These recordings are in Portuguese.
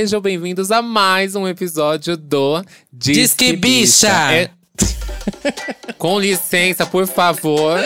Sejam bem-vindos a mais um episódio do Disque, Disque Bicha! Bicha. É... Com licença, por favor.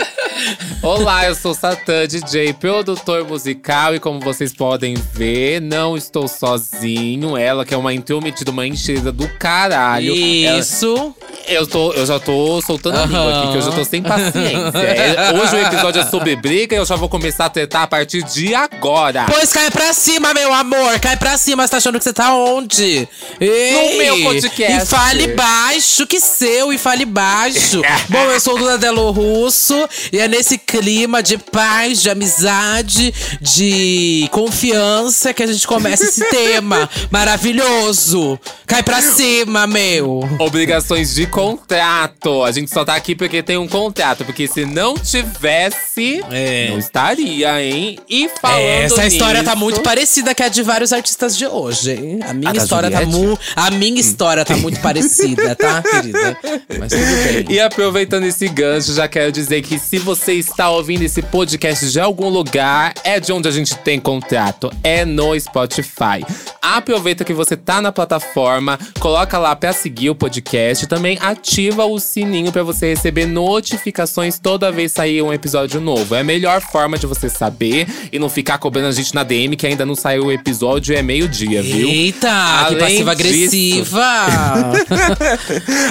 Olá, eu sou Satã, DJ, produtor musical, e como vocês podem ver, não estou sozinho. Ela, que é uma intrometida, uma enchida do caralho. Isso. Ela, eu, tô, eu já tô soltando a língua aqui, que eu já tô sem paciência. É, hoje o episódio é sobre briga e eu já vou começar a tretar a partir de agora. Pois cai pra cima, meu amor. Cai pra cima. Você tá achando que você tá onde? Ei, no meu podcast. E fale baixo, que seu, e fale baixo. Bom, eu sou o Duda Delo Russo e é nesse clima de paz, de amizade, de confiança que a gente começa esse tema maravilhoso. Cai pra cima, meu. Obrigações de contrato. A gente só tá aqui porque tem um contrato. Porque se não tivesse, é. não estaria, hein? E falando Essa história nisso, tá muito parecida com a de vários artistas de hoje, hein? A minha a história tá muito. A minha história tá muito parecida, tá, querida? Mas tudo bem. E aproveitando esse gancho, já quero dizer que se você está ouvindo esse podcast de algum lugar, é de onde a gente tem contrato. É no Spotify. Aproveita que você tá na plataforma, coloca lá pra seguir o podcast. Também ativa o sininho para você receber notificações toda vez sair um episódio novo. É a melhor forma de você saber e não ficar cobrando a gente na DM que ainda não saiu o episódio, é meio-dia, viu? Eita, Além que passiva-agressiva!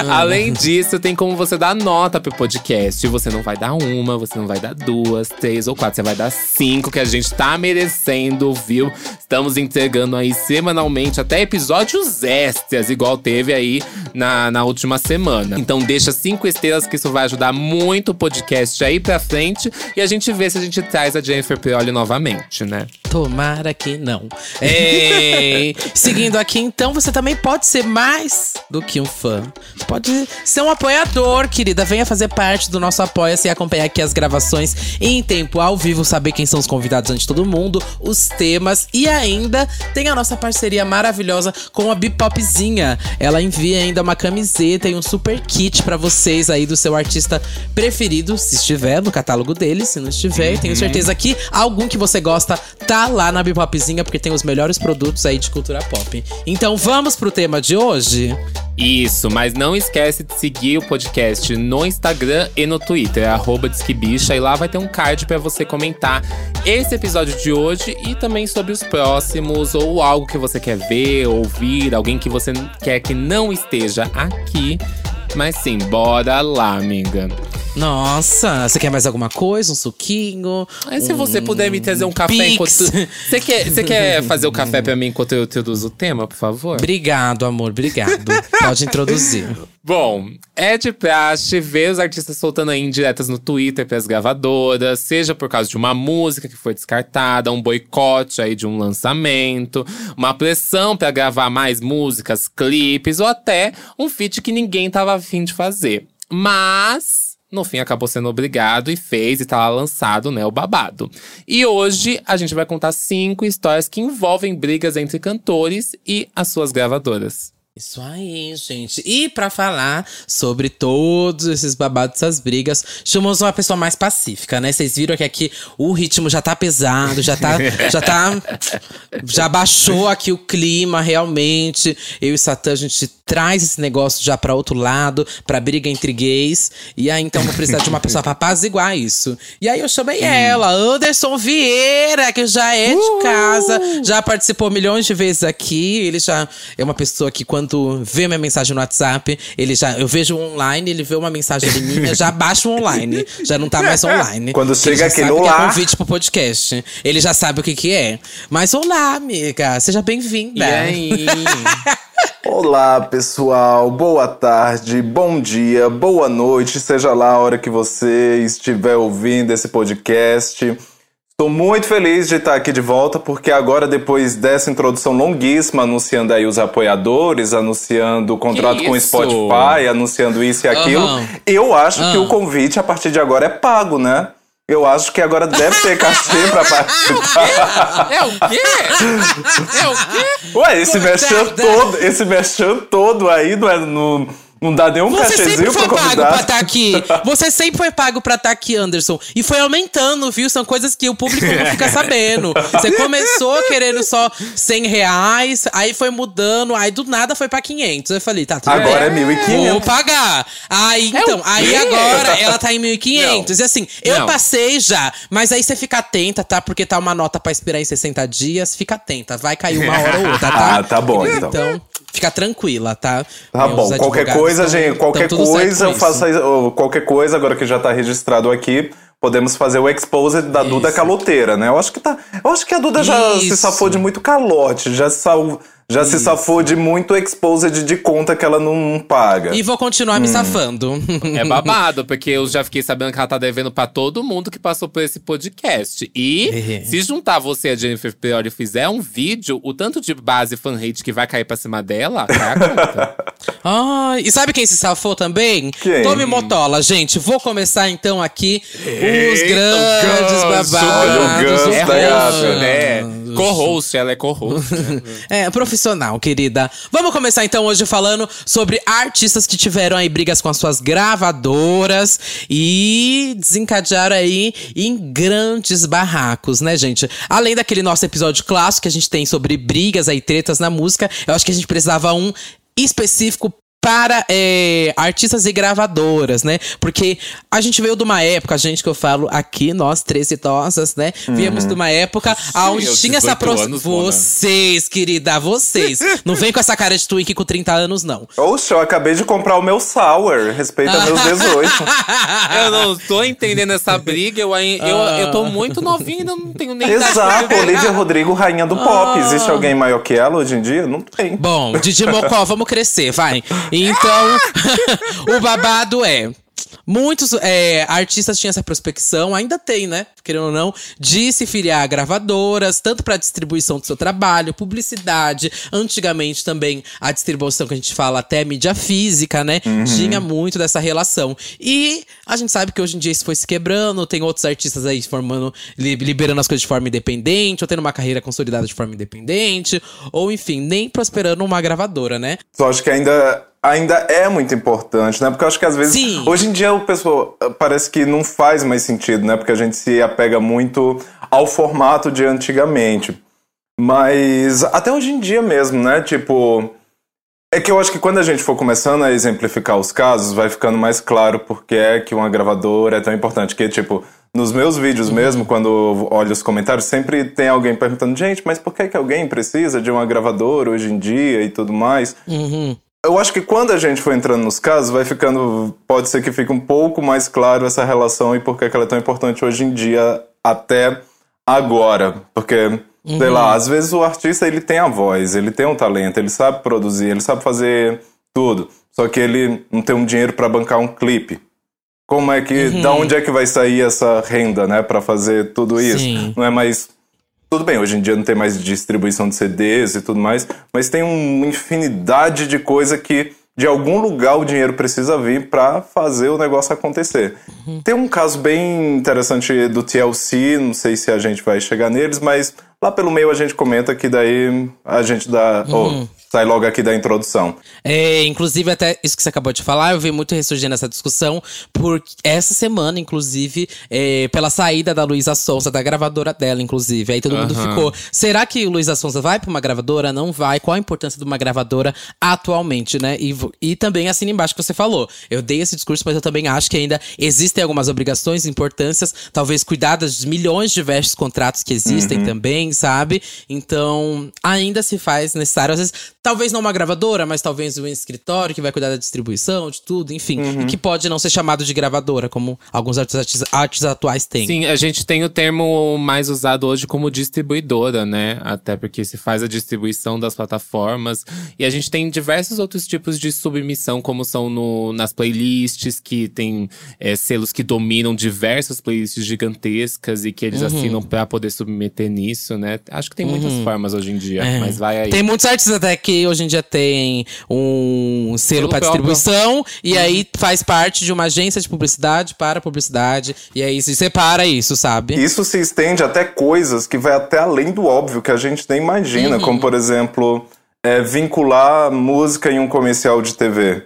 Além disso, tem como você dar nota pro podcast. Você não vai dar uma, você não vai dar duas, três ou quatro. Você vai dar cinco, que a gente tá merecendo, viu? Estamos entregando aí semanalmente até episódios extras, igual teve aí na, na última semana. Então deixa cinco estrelas, que isso vai ajudar muito o podcast aí pra frente. E a gente vê se a gente traz a Jennifer Prioli novamente, né? Tomara que não. É, seguindo aqui, então, você também pode ser mais do que um fã. Pode ser um apoiador, querida. Venha fazer parte do nosso apoia-se e acompanhar aqui as gravações em tempo ao vivo, saber quem são os convidados antes de todo mundo, os temas e ainda tem a nossa parceria maravilhosa com a Bipopzinha. Ela envia ainda uma camiseta e um super kit para vocês aí do seu artista preferido, se estiver no catálogo dele, se não estiver, uhum. tenho certeza que algum que você gosta tá lá na Bipopzinha porque tem os melhores produtos aí de cultura pop. Então vamos pro tema de hoje? Isso, mas não esquece de seguir o podcast no Instagram e no Twitter, arroba Disquibicha, e lá vai ter um card para você comentar esse episódio de hoje e também sobre os próximos, ou algo que você quer ver, ouvir, alguém que você quer que não esteja aqui. Mas sim, bora lá, amiga. Nossa, você quer mais alguma coisa? Um suquinho? Aí, se um você puder me trazer um café pix. enquanto. Você quer, você quer fazer o café pra mim enquanto eu introduzo o tema, por favor? Obrigado, amor, obrigado. Pode introduzir. Bom, é de praxe ver os artistas soltando aí indiretas no Twitter pras gravadoras, seja por causa de uma música que foi descartada, um boicote aí de um lançamento, uma pressão para gravar mais músicas, clipes ou até um feat que ninguém tava afim de fazer. Mas no fim acabou sendo obrigado e fez e tá lá lançado, né, o babado. E hoje a gente vai contar cinco histórias que envolvem brigas entre cantores e as suas gravadoras. Isso aí, gente. E para falar sobre todos esses babados, essas brigas, chamamos uma pessoa mais pacífica, né? Vocês viram que aqui o ritmo já tá pesado, já tá. já tá. Já baixou aqui o clima, realmente. Eu e Satã, a gente traz esse negócio já para outro lado, pra briga entre gays. E aí, então, vou precisar de uma pessoa pra apaziguar isso. E aí, eu chamei hum. ela, Anderson Vieira, que já é de uh! casa, já participou milhões de vezes aqui. Ele já é uma pessoa que, quando quando vê minha mensagem no WhatsApp, ele já. Eu vejo online, ele vê uma mensagem minha, já baixa o online. Já não tá mais online. Quando chega aquele olá. Que é convite pro podcast. Ele já sabe o que que é. Mas olá, amiga. Seja bem-vinda. E aí? Olá, pessoal. Boa tarde, bom dia, boa noite, seja lá a hora que você estiver ouvindo esse podcast. Estou muito feliz de estar aqui de volta, porque agora, depois dessa introdução longuíssima, anunciando aí os apoiadores, anunciando o contrato com o Spotify, anunciando isso e aquilo, uhum. eu acho uhum. que o convite a partir de agora é pago, né? Eu acho que agora deve ter cachê pra participar. É o quê? É o quê? Ué, esse mexão todo, esse mexão todo aí no, no Não dá nenhum Você sempre foi pago pra estar aqui. Você sempre foi pago pra estar aqui, Anderson. E foi aumentando, viu? São coisas que o público não fica sabendo. Você começou querendo só 100 reais, aí foi mudando, aí do nada foi pra 500. Eu falei, tá, tudo Agora é bem. 1.500. Vou pagar. Aí, então, o aí agora ela tá em 1.500. E assim, eu Não. passei já, mas aí você fica atenta, tá? Porque tá uma nota pra esperar em 60 dias, fica atenta. Vai cair uma hora ou outra, tá? Ah, tá bom, então. Então, fica tranquila, tá? Tá Meus bom, qualquer advogados coisa, tão- gente, qualquer coisa eu isso. faço ou qualquer coisa agora que já tá registrado aqui, podemos fazer o exposed da Duda Isso. caloteira, né? Eu acho que tá, eu acho que a Duda já se Isso. safou de muito calote, já sal, já se safou de muito exposed de conta que ela não paga. E vou continuar Hum. me safando. É babado, porque eu já fiquei sabendo que ela tá devendo pra todo mundo que passou por esse podcast. E É. se juntar você e a Jennifer Priori e fizer um vídeo, o tanto de base fan hate que vai cair pra cima dela, cai a conta. Ai, e sabe quem se safou também? Quem? Tome Motola, gente. Vou começar então aqui os Eita, grandes o gancho. babados. Olha o gancho os é da gata. né? Co-host, ela é co-host. né? É, profissional, querida. Vamos começar então hoje falando sobre artistas que tiveram aí brigas com as suas gravadoras e desencadearam aí em grandes barracos, né, gente? Além daquele nosso episódio clássico que a gente tem sobre brigas aí, tretas na música, eu acho que a gente precisava um específico para é, artistas e gravadoras, né? Porque a gente veio de uma época, a gente que eu falo aqui, nós três idosas, né? Viemos de uma época onde tinha essa 18 proximidade. anos, Mona. Vocês, querida, vocês. Não vem com essa cara de twink com 30 anos, não. Oxe, eu acabei de comprar o meu sour, respeita meus 18. eu não tô entendendo essa briga, eu, eu, eu tô muito novinha, ainda não tenho nem Exato. Olivia Rodrigo, rainha do pop. Existe alguém maior que ela hoje em dia? Não tem. Bom, Didi Mocó, vamos crescer, vai. Então, o babado é. Muitos é, artistas tinham essa prospecção, ainda tem, né? Querendo ou não, de se filiar a gravadoras, tanto para distribuição do seu trabalho, publicidade. Antigamente também a distribuição que a gente fala até mídia física, né? Tinha muito dessa relação. E a gente sabe que hoje em dia isso foi se quebrando, tem outros artistas aí formando, li- liberando as coisas de forma independente, ou tendo uma carreira consolidada de forma independente, ou enfim, nem prosperando uma gravadora, né? Só acho que ainda, ainda é muito importante, né? Porque eu acho que às vezes. Sim. Hoje em dia o pessoal eh, parece que não faz mais sentido, né? Porque a gente se apega muito ao formato de antigamente. Mas até hoje em dia mesmo, né? Tipo. É que eu acho que quando a gente for começando a exemplificar os casos, vai ficando mais claro porque é que uma gravadora é tão importante. Que, tipo, nos meus vídeos mesmo, quando eu olho os comentários, sempre tem alguém perguntando, gente, mas por que, que alguém precisa de uma gravadora hoje em dia e tudo mais? Uhum. Eu acho que quando a gente for entrando nos casos, vai ficando. Pode ser que fique um pouco mais claro essa relação e por que ela é tão importante hoje em dia, até agora. Porque, sei lá, às vezes o artista ele tem a voz, ele tem um talento, ele sabe produzir, ele sabe fazer tudo. Só que ele não tem um dinheiro para bancar um clipe. Como é que. Da onde é que vai sair essa renda, né, para fazer tudo isso? Sim. Não é mais. Tudo bem, hoje em dia não tem mais distribuição de CDs e tudo mais, mas tem uma infinidade de coisa que de algum lugar o dinheiro precisa vir para fazer o negócio acontecer. Tem um caso bem interessante do TLC, não sei se a gente vai chegar neles, mas lá pelo meio a gente comenta que daí a gente dá. oh, sai logo aqui da introdução. É, inclusive, até isso que você acabou de falar, eu vi muito ressurgindo essa discussão, por essa semana, inclusive, é, pela saída da Luísa Sonza, da gravadora dela, inclusive. Aí todo mundo Aham. ficou. Será que Luísa Sonza vai pra uma gravadora? Não vai? Qual a importância de uma gravadora atualmente, né? E, e também assim embaixo que você falou. Eu dei esse discurso, mas eu também acho que ainda existem algumas obrigações, importâncias, talvez cuidar dos milhões de diversos contratos que existem também, sabe? Então, ainda se faz necessário, às vezes, talvez não uma gravadora, mas talvez um escritório que vai cuidar da distribuição, de tudo, enfim. E que pode não ser chamado de gravadora, como alguns artistas, artistas atuais têm. Sim, a gente tem o termo mais usado hoje como distribuidora, né? Até porque se faz a distribuição das plataformas. E a gente tem diversos outros tipos de submissão, como são no, nas playlists, que tem é, selos que dominam diversas playlists gigantescas e que eles assinam pra poder submeter nisso, né? Acho que tem muitas formas hoje em dia, É. mas vai aí. Tem muitos artistas até que hoje em dia tem um selo para próprio. distribuição e aí faz parte de uma agência de publicidade para publicidade e aí se separa isso, sabe? Isso se estende até coisas que vai até além do óbvio que a gente nem imagina, como por exemplo, é, vincular música em um comercial de TV.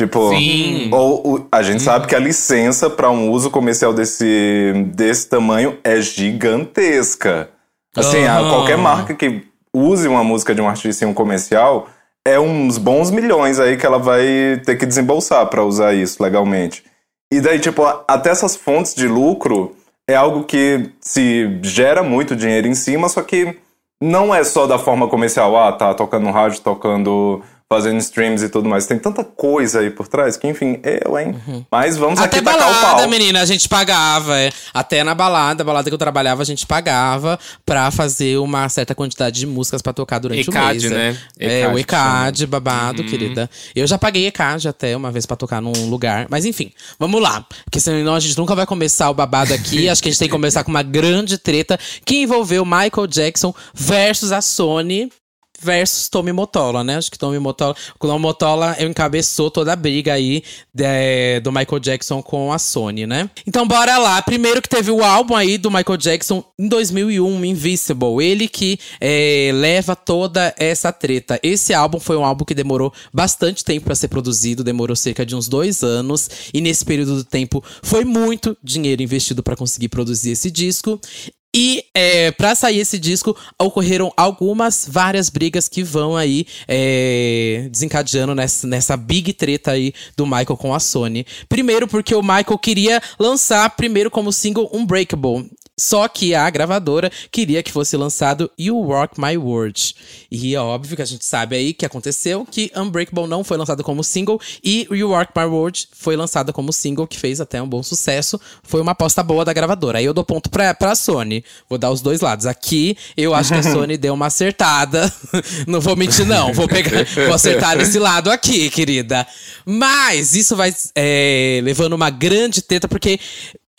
Tipo, Sim. ou, o- a gente sabe que a licença para um uso comercial desse, desse tamanho é gigantesca. Assim, Aham. qualquer marca que use uma música de um artista em um comercial é uns bons milhões aí que ela vai ter que desembolsar para usar isso legalmente. E daí, tipo, até essas fontes de lucro é algo que se gera muito dinheiro em cima, só que não é só da forma comercial, ah, tá tocando no rádio, tocando, fazendo streams e tudo mais. Tem tanta coisa aí por trás que, enfim, eu, hein? Mas vamos Até aqui tacar o balada, pau. menina, a gente pagava. é. Até na balada, a balada que eu trabalhava, a gente pagava pra fazer uma certa quantidade de músicas pra tocar durante o ECAD, mês. é. né? É, o ECAD chama. ECAD, babado, querida. Eu já paguei ECAD até uma vez pra tocar num lugar. Mas enfim, vamos lá. Porque senão a gente nunca vai começar o babado aqui. Acho que a gente tem que começar com uma grande treta que envolveu Michael Jackson versus a Sony versus Tommy Motola, né? Acho que Tommy Motola, o Tommy Motola encabeçou toda a briga aí de- do Michael Jackson com a Sony, né? Então bora lá. Primeiro que teve o álbum aí do Michael Jackson em 2001, Invisible. Ele que é, leva toda essa treta. Esse álbum foi um álbum que demorou bastante tempo pra ser produzido, demorou cerca de uns dois anos. E nesse período do tempo foi muito dinheiro investido pra conseguir produzir esse disco. E é, para sair esse disco, ocorreram algumas, várias brigas que vão aí é, desencadeando nessa, nessa big treta aí do Michael com a Sony. Primeiro porque o Michael queria lançar primeiro como single Unbreakable. Só que a gravadora queria que fosse lançado You Rock My World. E é óbvio que a gente sabe aí que aconteceu que Unbreakable não foi lançado como single e You Rock My World foi lançada como single, que fez até um bom sucesso. Foi uma aposta boa da gravadora. Aí eu dou ponto pra, pra Sony. Vou dar os dois lados. Aqui eu acho que a Sony deu uma acertada. não vou mentir, não. Vou pegar, vou acertar nesse lado aqui, querida. Mas isso vai é, levando uma grande treta, porque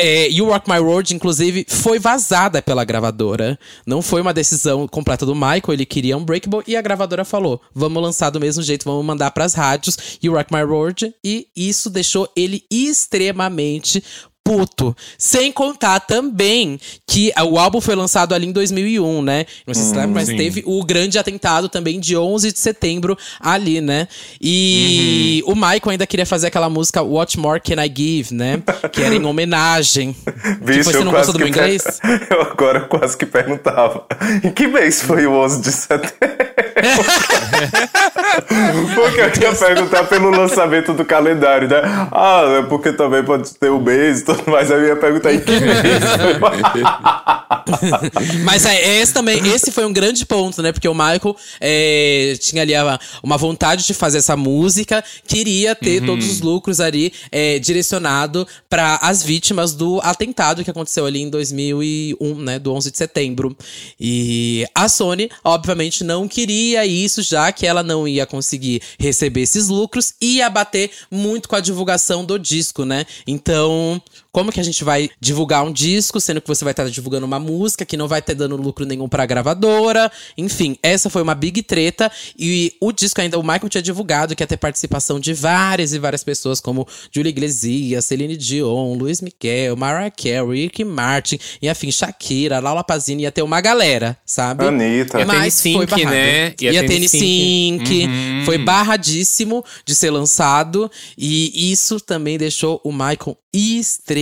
é, You Rock My World, inclusive, foi vazada pela gravadora. Não foi uma decisão completa do Michael, ele queria Unbreakable e a gravadora falou: vamos lançar do mesmo jeito, vamos mandar pras rádios You Rock My World. E isso deixou ele extremamente puto. Sem contar também que o álbum foi lançado ali em 2001, né? Não sei se você lembra, mas sim. teve o grande atentado também de 11 de setembro ali, né? E o Michael ainda queria fazer aquela música What More Can I Give, né? Que era em homenagem. Vixe, tipo, você eu não gostou do meu que per- inglês? Eu agora quase que perguntava. Em que mês foi o 11 de setembro? porque eu ia perguntar pelo lançamento do calendário, né? Ah, é porque também pode ter o mês e Aí ia perguntar em que mês foi. Mas é, esse também, esse foi um grande ponto, né? Porque o Michael é, tinha ali a- uma vontade de fazer essa música, queria ter todos os lucros ali é, direcionado para as vítimas do atentado que aconteceu ali em 2001, né? Do 11 de setembro. E a Sony, obviamente, não queria isso, já que ela não ia conseguir receber esses lucros e ia bater muito com a divulgação do disco, né? Então, como que a gente vai divulgar um disco, sendo que você vai estar divulgando uma música que não vai ter dando lucro nenhum pra gravadora? Enfim, essa foi uma big treta. E o disco ainda, o Michael tinha divulgado que ia ter participação de várias e várias pessoas, como Julia Iglesias, Celine Dion, Luiz Miguel, Mariah Carey, Ricky Martin, e afim, Shakira, Laura Pazini, ia ter uma galera, sabe? Anitta. Ia Mas NSYNC, foi barrado. né? Ia Ia, ter. NSYNC. Uhum. Foi barradíssimo de ser lançado. E isso também deixou o Michael extremamente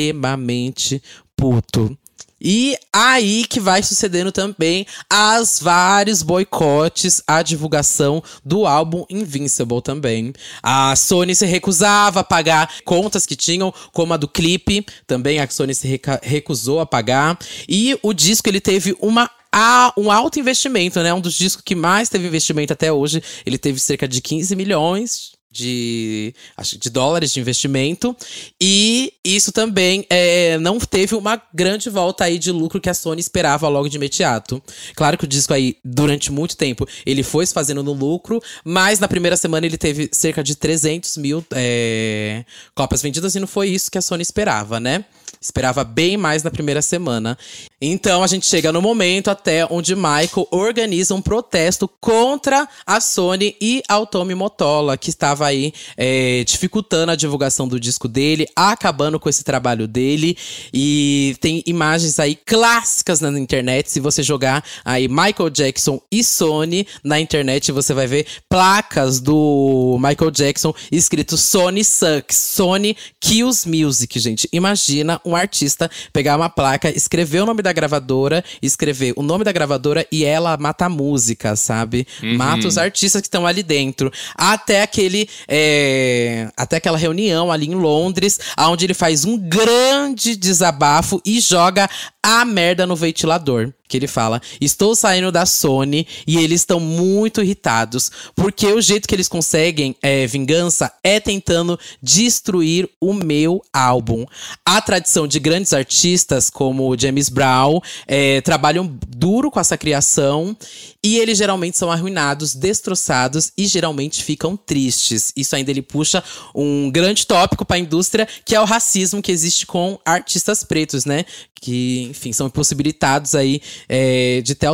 puto. E aí que vai sucedendo também as vários boicotes à divulgação do álbum Invincible também. A Sony se recusava a pagar contas que tinham, como a do clipe, também a Sony se recusou a pagar. E o disco ele teve uma a um alto investimento, né? Um dos discos que mais teve investimento até hoje. Ele teve cerca de 15 milhões de, de dólares de investimento. E isso também é, não teve uma grande volta aí de lucro que a Sony esperava logo de imediato. Claro que o disco aí, durante muito tempo, ele foi se fazendo no lucro, mas na primeira semana ele teve cerca de 300 mil é, cópias vendidas e não foi isso que a Sony esperava, né? Esperava bem mais na primeira semana. Então a gente chega no momento até onde Michael organiza um protesto contra a Sony e a Tommy Motola, que estava aí é, dificultando a divulgação do disco dele, acabando com esse trabalho dele. E tem imagens aí clássicas na internet. Se você jogar aí Michael Jackson e Sony na internet, você vai ver placas do Michael Jackson escrito Sony Sucks, Sony Kills Music, gente. Imagina um artista pegar uma placa, escrever o nome da da gravadora, escrever o nome da gravadora e ela mata a música, sabe? Uhum. Mata os artistas que estão ali dentro. Até aquele. É, até aquela reunião ali em Londres, onde ele faz um grande desabafo e joga a merda no ventilador que ele fala: Estou saindo da Sony e eles estão muito irritados, porque o jeito que eles conseguem é, vingança é tentando destruir o meu álbum. A tradição de grandes artistas como James Brown é, trabalham duro com essa criação e eles geralmente são arruinados, destroçados e geralmente ficam tristes. Isso ainda ele puxa um grande tópico para a indústria, que é o racismo que existe com artistas pretos, né? Que, enfim, são impossibilitados aí é, de ter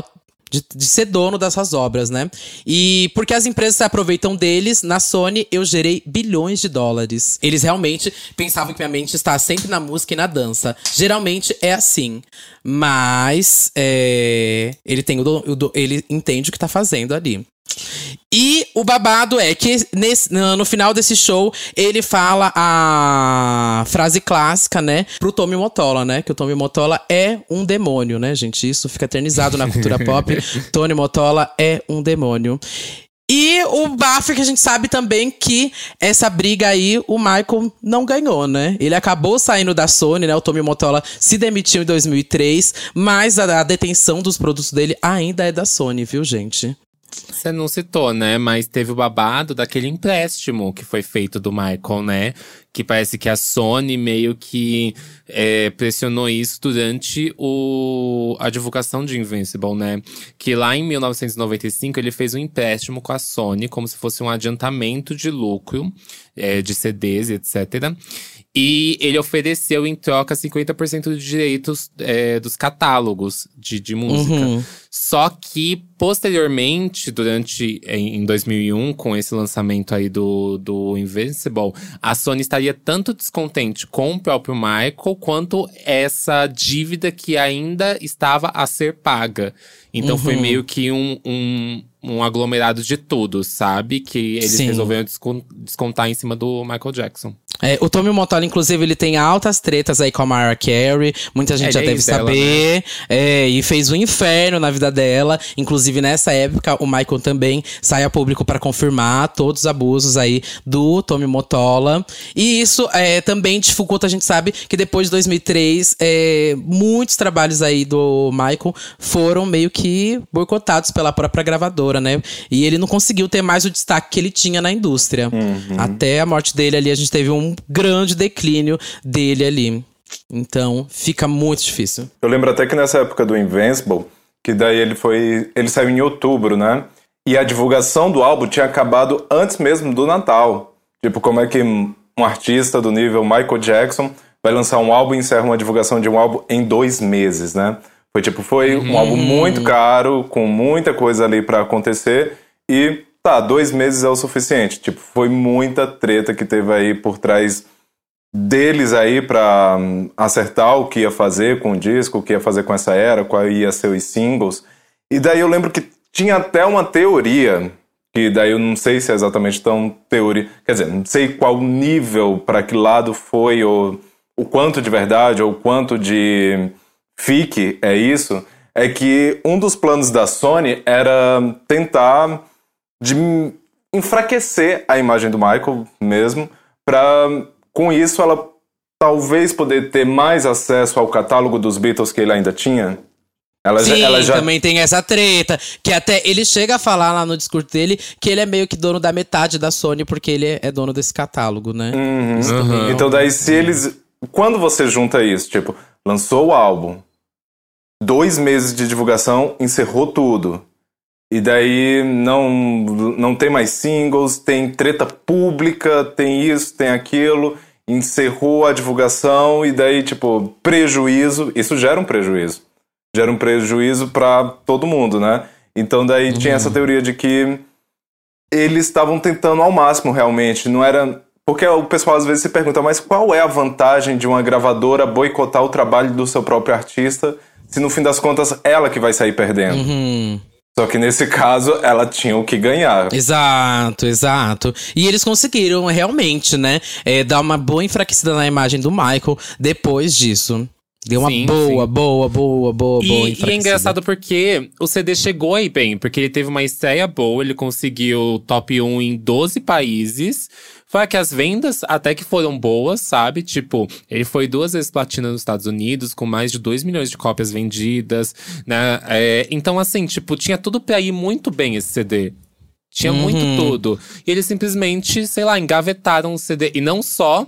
de, de, ser dono dessas obras, né? E porque as empresas se aproveitam deles, na Sony eu gerei bilhões de dólares. Eles realmente pensavam que minha mente está sempre na música e na dança. Geralmente é assim. Mas é, ele tem o, o, ele entende o que tá fazendo ali. E o babado é que nesse, no final desse show ele fala a frase clássica, né, pro Tommy Motola, né? Que o Tommy Motola é um demônio, né, gente? Isso fica eternizado na cultura pop. Tony Motola é um demônio. E o bafo que a gente sabe também que essa briga aí o Michael não ganhou, né? Ele acabou saindo da Sony, né? O Tommy Motola se demitiu em 2003, mas a, a detenção dos produtos dele ainda é da Sony, viu, gente? Você não citou, né? Mas teve o babado daquele empréstimo que foi feito do Michael, né? Que parece que a Sony meio que é, pressionou isso durante o, a divulgação de Invincible, né? Que lá em 1995 ele fez um empréstimo com a Sony, como se fosse um adiantamento de lucro é, de CDs, etc. E ele ofereceu em troca 50% dos direitos é, dos catálogos de, de música. Uhum. Só que, posteriormente, durante em 2001, com esse lançamento aí do, do Invincible, a Sony estaria tanto descontente com o próprio Michael, quanto essa dívida que ainda estava a ser paga. Então uhum. foi meio que um, um, um, aglomerado de tudo, sabe? Que eles Sim. resolveram descontar em cima do Michael Jackson. É, o Tommy Motola, inclusive, ele tem altas tretas aí com a Mariah Carey. Muita gente é, já deve saber. Né? É, e fez um inferno na vida dela. Inclusive, nessa época, o Michael também sai a público para confirmar todos os abusos aí do Tommy Motola. E isso é, também dificulta, a gente sabe, que depois de 2003, é, muitos trabalhos aí do Michael foram meio que boicotados pela própria gravadora, né? E ele não conseguiu ter mais o destaque que ele tinha na indústria. Uhum. Até a morte dele ali, a gente teve um um grande declínio dele ali. Então, fica muito difícil. Eu lembro até que nessa época do Invincible, que daí ele foi. Ele saiu em outubro, né? E a divulgação do álbum tinha acabado antes mesmo do Natal. Tipo, como é que um artista do nível Michael Jackson vai lançar um álbum e encerra uma divulgação de um álbum em dois meses, né? Foi tipo, foi um álbum muito caro, com muita coisa ali para acontecer. E Tá, dois meses é o suficiente. Tipo, foi muita treta que teve aí por trás deles aí para hum, acertar o que ia fazer com o disco, o que ia fazer com essa era, qual ia ser os singles. E daí eu lembro que tinha até uma teoria, que daí eu não sei se é exatamente tão teoria, quer dizer, não sei qual nível, para que lado foi, ou o quanto de verdade, ou o quanto de fique é isso, é que um dos planos da Sony era tentar de enfraquecer a imagem do Michael mesmo, para com isso ela talvez poder ter mais acesso ao catálogo dos Beatles que ele ainda tinha. Ela Sim, já, ela já... também tem essa treta. Que até ele chega a falar lá no discurso dele que ele é meio que dono da metade da Sony, porque ele é dono desse catálogo, né? Uhum. Uhum. Então, daí, se eles. Quando você junta isso, tipo, lançou o álbum, dois meses de divulgação, encerrou tudo. E daí não, não tem mais singles, tem treta pública, tem isso, tem aquilo, encerrou a divulgação e daí, tipo, prejuízo. Isso gera um prejuízo. gera um prejuízo para todo mundo, né? Então daí uhum. tinha essa teoria de que eles estavam tentando ao máximo realmente, não era porque o pessoal às vezes se pergunta, mas qual é a vantagem de uma gravadora boicotar o trabalho do seu próprio artista, se no fim das contas ela que vai sair perdendo? Uhum. Só que nesse caso, ela tinha o que ganhar. Exato, exato. E eles conseguiram realmente, né? É, dar uma boa enfraquecida na imagem do Michael depois disso. Deu uma sim, boa, sim. boa, boa, boa, e, boa. E é engraçado porque o CD chegou aí bem, porque ele teve uma estreia boa, ele conseguiu top 1 em 12 países. Foi que as vendas até que foram boas, sabe? Tipo, ele foi duas vezes platina nos Estados Unidos, com mais de 2 milhões de cópias vendidas, né? É, então, assim, tipo, tinha tudo pra ir muito bem esse CD. Tinha uhum. muito tudo. E eles simplesmente, sei lá, engavetaram o CD. E não só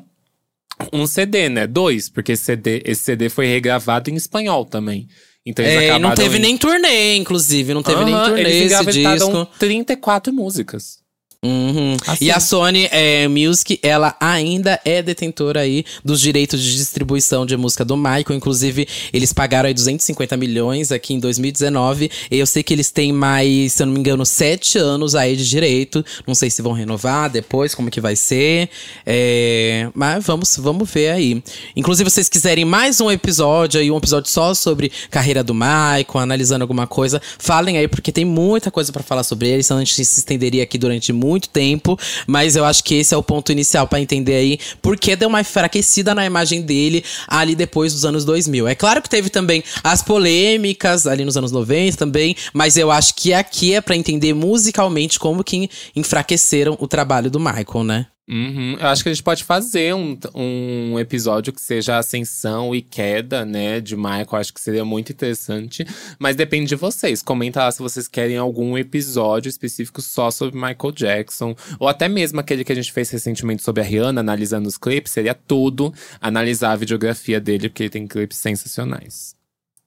um CD, né? Dois, porque esse CD, esse CD foi regravado em espanhol também. Então eles é, não teve em... nem turnê, inclusive. Não teve uhum, nem turnê eles esse disco. 34 músicas. Uhum. Assim. E a Sony é, Music, ela ainda é detentora aí dos direitos de distribuição de música do Michael. Inclusive, eles pagaram aí 250 milhões aqui em 2019. Eu sei que eles têm mais, se eu não me engano, sete anos aí de direito. Não sei se vão renovar depois, como que vai ser. É, mas vamos, vamos ver aí. Inclusive, se vocês quiserem mais um episódio aí, um episódio só sobre carreira do Michael, analisando alguma coisa, falem aí, porque tem muita coisa para falar sobre ele, senão a gente se estenderia aqui durante muito muito tempo, mas eu acho que esse é o ponto inicial para entender aí por que deu uma enfraquecida na imagem dele ali depois dos anos 2000. É claro que teve também as polêmicas ali nos anos 90 também, mas eu acho que aqui é para entender musicalmente como que enfraqueceram o trabalho do Michael, né? Uhum. Eu acho que a gente pode fazer um, um episódio que seja ascensão e queda, né, de Michael. Acho que seria muito interessante. Mas depende de vocês. Comenta lá se vocês querem algum episódio específico só sobre Michael Jackson. Ou até mesmo aquele que a gente fez recentemente sobre a Rihanna, analisando os clipes. Seria tudo analisar a videografia dele, porque ele tem clipes sensacionais.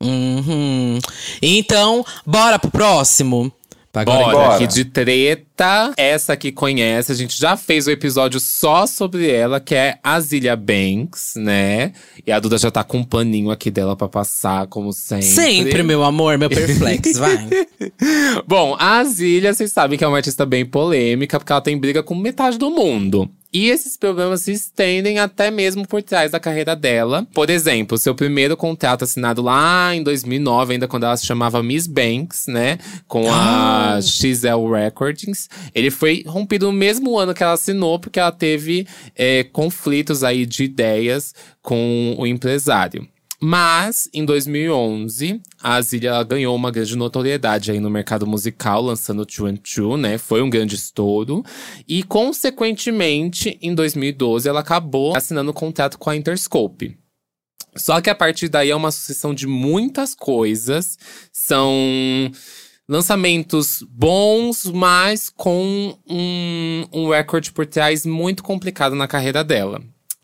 Uhum. Então, bora pro próximo. Bora, Bora. aqui de treta. Essa que conhece, a gente já fez o um episódio só sobre ela, que é a Zilia Banks, né? E a Duda já tá com um paninho aqui dela pra passar, como sempre. Sempre, meu amor, meu perplexo, vai. Bom, a Zilia, vocês sabem que é uma artista bem polêmica, porque ela tem briga com metade do mundo. E esses problemas se estendem até mesmo por trás da carreira dela. Por exemplo, seu primeiro contrato assinado lá em 2009, ainda quando ela se chamava Miss Banks, né? Com a ah. XL Recordings. Ele foi rompido no mesmo ano que ela assinou, porque ela teve é, conflitos aí de ideias com o empresário. Mas, em 2011, a Zilia ganhou uma grande notoriedade aí no mercado musical, lançando Two and Two, né? Foi um grande estouro. E, consequentemente, em 2012, ela acabou assinando um contrato com a Interscope. Só que a partir daí é uma sucessão de muitas coisas. São lançamentos bons, mas com um, um recorde por trás muito complicado na carreira dela.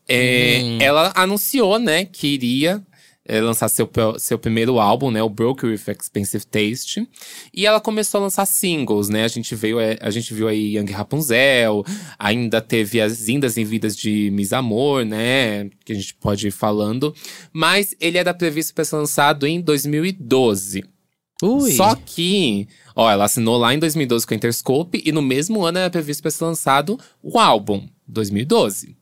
É, hum. Ela anunciou, né, que iria é, lançar seu, seu primeiro álbum, né? O Broke With Expensive Taste. E ela começou a lançar singles, né? A gente, veio, é, a gente viu aí Young Rapunzel, ainda teve as indas e vidas de Miss Amor, né? Que a gente pode ir falando. Mas ele era previsto para ser lançado em 2012. Ui. Só que, ó, ela assinou lá em 2012 com a Interscope e no mesmo ano era previsto para ser lançado o álbum, 2012.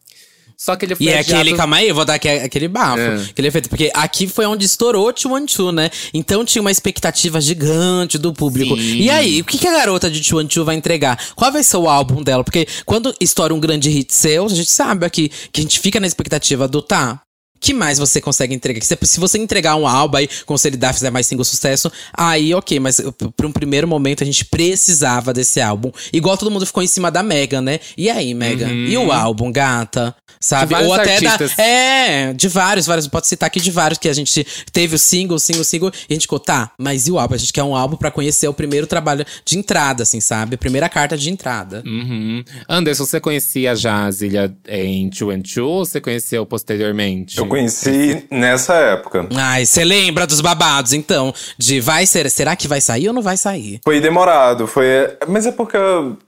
Só que ele foi E é aquele, calma aí, eu vou dar aquele, aquele bafo. É. Aquele efeito. Porque aqui foi onde estourou Two, né? Então tinha uma expectativa gigante do público. Sim. E aí, o que, que a garota de Two vai entregar? Qual vai ser o álbum dela? Porque quando estoura um grande hit seu, a gente sabe aqui que a gente fica na expectativa do tá que mais você consegue entregar? Se você entregar um álbum aí, consolidar, fizer mais single sucesso, aí ok, mas para um primeiro momento a gente precisava desse álbum. Igual todo mundo ficou em cima da Megan, né? E aí, Megan? Uhum. E o álbum, gata? Sabe? Ou até artistas. da. É, de vários, vários. Pode citar aqui de vários que a gente teve o single, single, single. E a gente ficou, tá, mas e o álbum? A gente quer um álbum para conhecer o primeiro trabalho de entrada, assim, sabe? Primeira carta de entrada. Uhum. Anderson, você conhecia já a Zilha em Two and Two ou você conheceu posteriormente? Eu conheci nessa época. Ai, você lembra dos babados, então? De vai ser. Será que vai sair ou não vai sair? Foi demorado, foi. Mas é porque eu,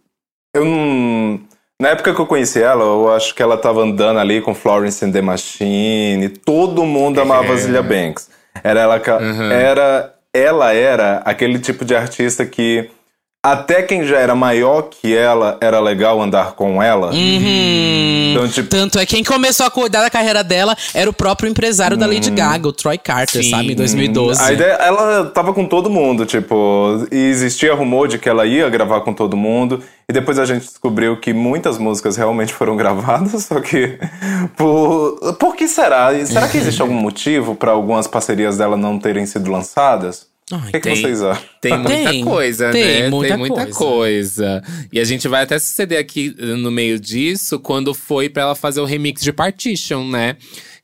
eu não. Na época que eu conheci ela, eu acho que ela tava andando ali com Florence and the Machine. Todo mundo amava é. Zilia Banks. Era ela, uhum. era ela era aquele tipo de artista que até quem já era maior que ela era legal andar com ela. Uhum. Então, tipo, Tanto é que quem começou a cuidar da carreira dela era o próprio empresário da Lady Gaga, o Troy Carter, Sim. sabe? Em 2012. A ideia, ela tava com todo mundo, tipo, e existia rumor de que ela ia gravar com todo mundo, e depois a gente descobriu que muitas músicas realmente foram gravadas, só que por, por que será? Será que existe algum motivo para algumas parcerias dela não terem sido lançadas? Ai, O que, que tem. vocês acham? Tem muita Tem, coisa, tem né? muita tem muita coisa. coisa. E a gente vai até suceder aqui eh, no meio disso quando foi pra ela fazer o remix de Partition, né?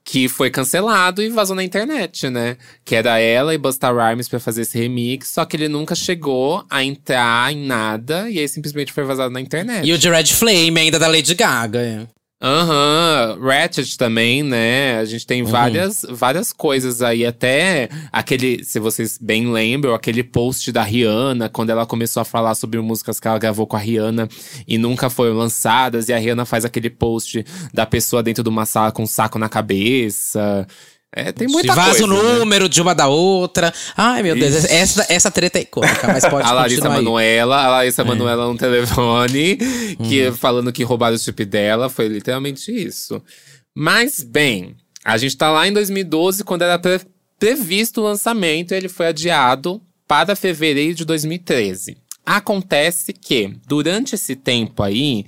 Que foi cancelado e vazou na internet, né? Que era ela e Busta Rhymes pra fazer esse remix, só que ele nunca chegou a entrar em nada e aí simplesmente foi vazado na internet. E o de Red Flame ainda da Lady Gaga. Aham, Ratchet também, né? A gente Uhum. tem várias, várias coisas aí, até aquele, se vocês bem lembram, aquele post da Rihanna, quando ela começou a falar sobre músicas que ela gravou com a Rihanna e nunca foram lançadas, e a Rihanna faz aquele post da pessoa dentro de uma sala com um saco na cabeça. É, tem muita Vaza o né? número de uma da outra. Ai, meu Deus, essa, essa treta é icônica, mas pode A Larissa aí. Manoela, a É. Larissa Manoela no telefone, que Uhum. falando que roubaram o chip dela, foi literalmente isso. Mas, bem, a gente tá lá em 2012, quando era pre- previsto o lançamento, ele foi adiado para fevereiro de 2013. Acontece que, durante esse tempo aí,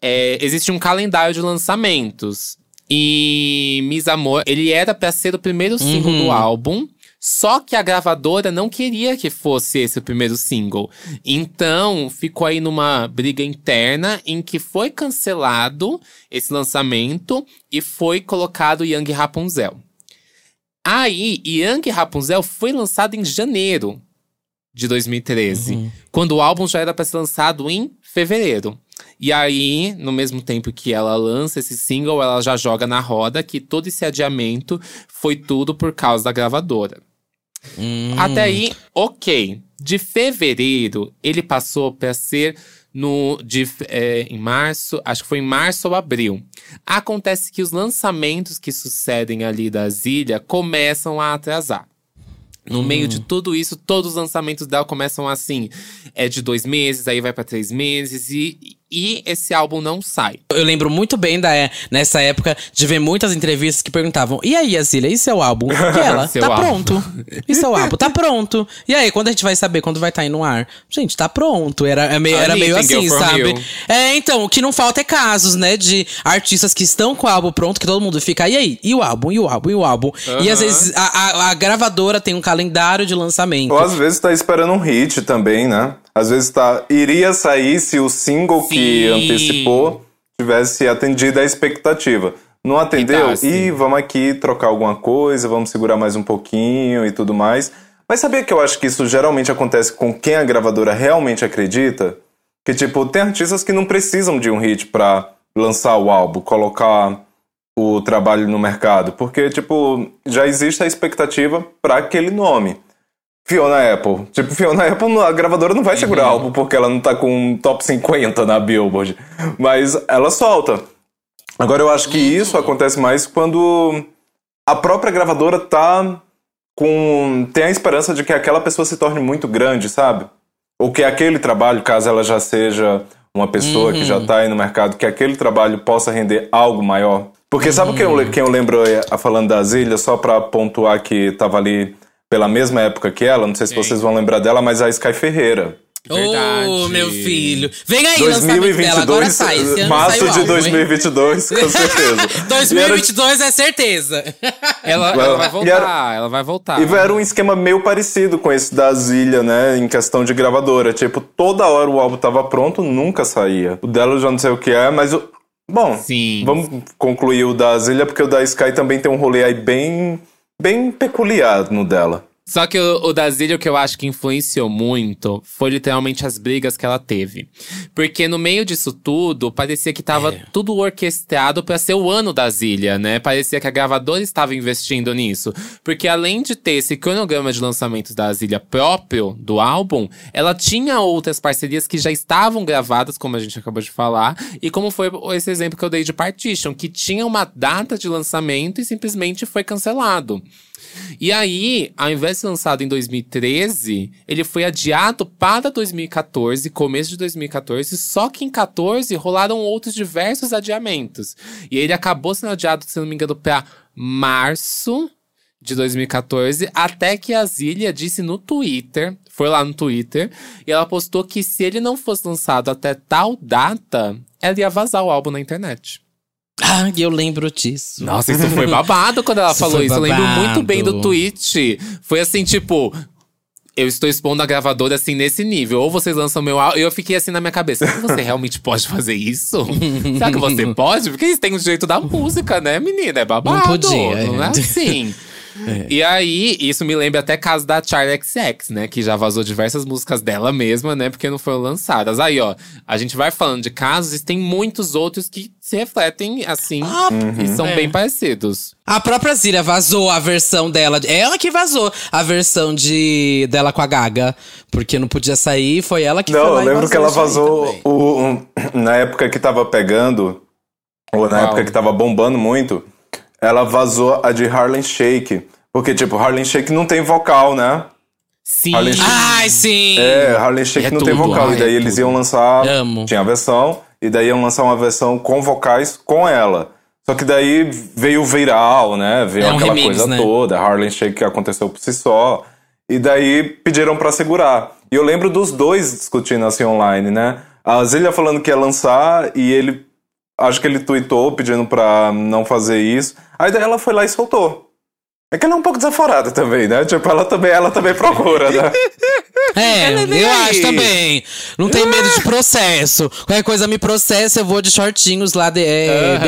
é, existe um calendário de lançamentos. E Miss Amor, ele era pra ser o primeiro single Uhum. do álbum. Só que a gravadora não queria que fosse esse o primeiro single. Então, ficou aí numa briga interna em que foi cancelado esse lançamento e foi colocado Young Rapunzel. Aí, Young Rapunzel foi lançado em janeiro de 2013, Uhum. quando o álbum já era para ser lançado em fevereiro. E aí, no mesmo tempo que ela lança esse single, ela já joga na roda que todo esse adiamento foi tudo por causa da gravadora. Hum. Até aí, ok. De fevereiro, ele passou para ser no de, é, em março, acho que foi em março ou abril. Acontece que os lançamentos que sucedem ali da Zilha começam a atrasar. No meio de tudo isso, todos os lançamentos dela começam assim. É de dois meses, aí vai pra três meses e, e esse álbum não sai. Eu lembro muito bem da, nessa época de ver muitas entrevistas que perguntavam: E aí, Azília, e seu álbum? E ela, Seu tá álbum." pronto. E seu álbum? Tá pronto. E aí, quando a gente vai saber quando vai estar aí no ar? Gente, tá pronto. Era, é meio, era meio assim, sabe? É, então, o que não falta é casos, né? De artistas que estão com o álbum pronto, que todo mundo fica, e aí? E o álbum? E o álbum? E o álbum? E às vezes a, a- a gravadora tem um calendário de lançamento. Ou às vezes tá esperando um hit também, né? Às vezes tá. Iria sair se o single que Sim. antecipou tivesse atendido a expectativa. Não atendeu? tá, sim. Ih, vamos aqui trocar alguma coisa, vamos segurar mais um pouquinho e tudo mais. Mas sabia que eu acho que isso geralmente acontece com quem a gravadora realmente acredita? Que, tipo, tem artistas que não precisam de um hit pra lançar o álbum, colocar o trabalho no mercado. Porque, tipo, já existe a expectativa pra aquele nome. Fiona Apple. Tipo, Fiona Apple, a gravadora não vai segurar álbum porque ela não tá com um top 50 na Billboard. Mas ela solta. Agora eu acho que isso acontece mais quando a própria gravadora tá com. tem a esperança de que aquela pessoa se torne muito grande, sabe? Ou que aquele trabalho, caso ela já seja uma pessoa que já tá aí no mercado, que aquele trabalho possa render algo maior. Porque sabe quem, eu, quem eu lembro eh, falando das ilhas, só pra pontuar que tava ali pela mesma época que ela, não sei se Quem? vocês vão lembrar dela, mas a Sky Ferreira. Verdade. Ô, meu filho. Vem aí, o lançamento dela. Agora 2022, sai. Esse ano março sai de álbum, hein? 2022, com certeza. 2022 é certeza. Ela, Well, ela vai voltar, era- ela vai voltar. E era um esquema meio parecido com esse da Zilha, né? Em questão de gravadora. Tipo, toda hora o álbum tava pronto, nunca saía. O dela eu já não sei o que é, mas o. Bom, Sim. vamos concluir o da Zilha, porque o da Sky também tem um rolê aí bem. Bem peculiar no dela. Só que o, o da que eu acho que influenciou muito foi literalmente as brigas que ela teve. Porque no meio disso tudo, parecia que tava É. tudo orquestrado pra ser o ano da Zilha, né? Parecia que a gravadora estava investindo nisso. Porque além de ter esse cronograma de lançamentos da Zilha próprio do álbum, ela tinha outras parcerias que já estavam gravadas, como a gente acabou de falar. E como foi esse exemplo que eu dei de Partition, que tinha uma data de lançamento e simplesmente foi cancelado. E aí, ao invés de ser lançado em 2013, ele foi adiado para 2014, começo de 2014, só que em 14 rolaram outros diversos adiamentos. E ele acabou sendo adiado, se não me engano, para março de 2014, até que a Zilia disse no Twitter, foi lá no Twitter, e ela postou que se ele não fosse lançado até tal data, ela ia vazar o álbum na internet. Ah, eu lembro disso. Nossa, isso foi babado quando ela Isso falou isso. Eu lembro muito bem do tweet. Foi assim, tipo. Eu estou expondo a gravadora assim nesse nível. Ou vocês lançam meu álbum. Eu fiquei assim na minha cabeça. Você realmente pode fazer isso? Será que você pode? Porque isso tem o direito da música, né, menina? É babado. Não podia, Não é é. E aí, isso me lembra até caso da Charlie XX, né? Que já vazou diversas músicas dela mesma, né? Porque não foram lançadas. Aí, ó, a gente vai falando de casos e tem muitos outros que se refletem assim Ah, e são é. bem parecidos. A própria Zília vazou a versão dela. Ela que vazou a versão de dela com a Gaga. Porque não podia sair, foi ela que foi Não, lá eu e lembro que ela vazou o, um- na época que tava pegando, ou na Qual? época que tava bombando muito, ela vazou a de Harlem Shake. Porque, tipo, Harlem Shake não tem vocal, né? Sim. Harlem Shake- Ai, sim! É, Harlem Shake É não tem tudo, vocal. ai, e daí é eles tudo. iam lançar. Amo. Tinha a versão, e daí iam lançar uma versão com vocais com ela. Só que daí veio viral, né? Veio É um aquela remix, coisa né? toda. Harlem Shake aconteceu por si só. E daí pediram pra segurar. E eu lembro dos dois discutindo assim online, né? A Zília falando que ia lançar e ele. Acho que ele tweetou pedindo pra não fazer isso. Aí daí ela foi lá e soltou. É que ela é um pouco desaforada também, né? Tipo, ela também, ela também procura, né? É, é bem eu aí. acho também. Não tem medo de processo. Qualquer coisa me processa, eu vou de shortinhos lá de, é, Aham.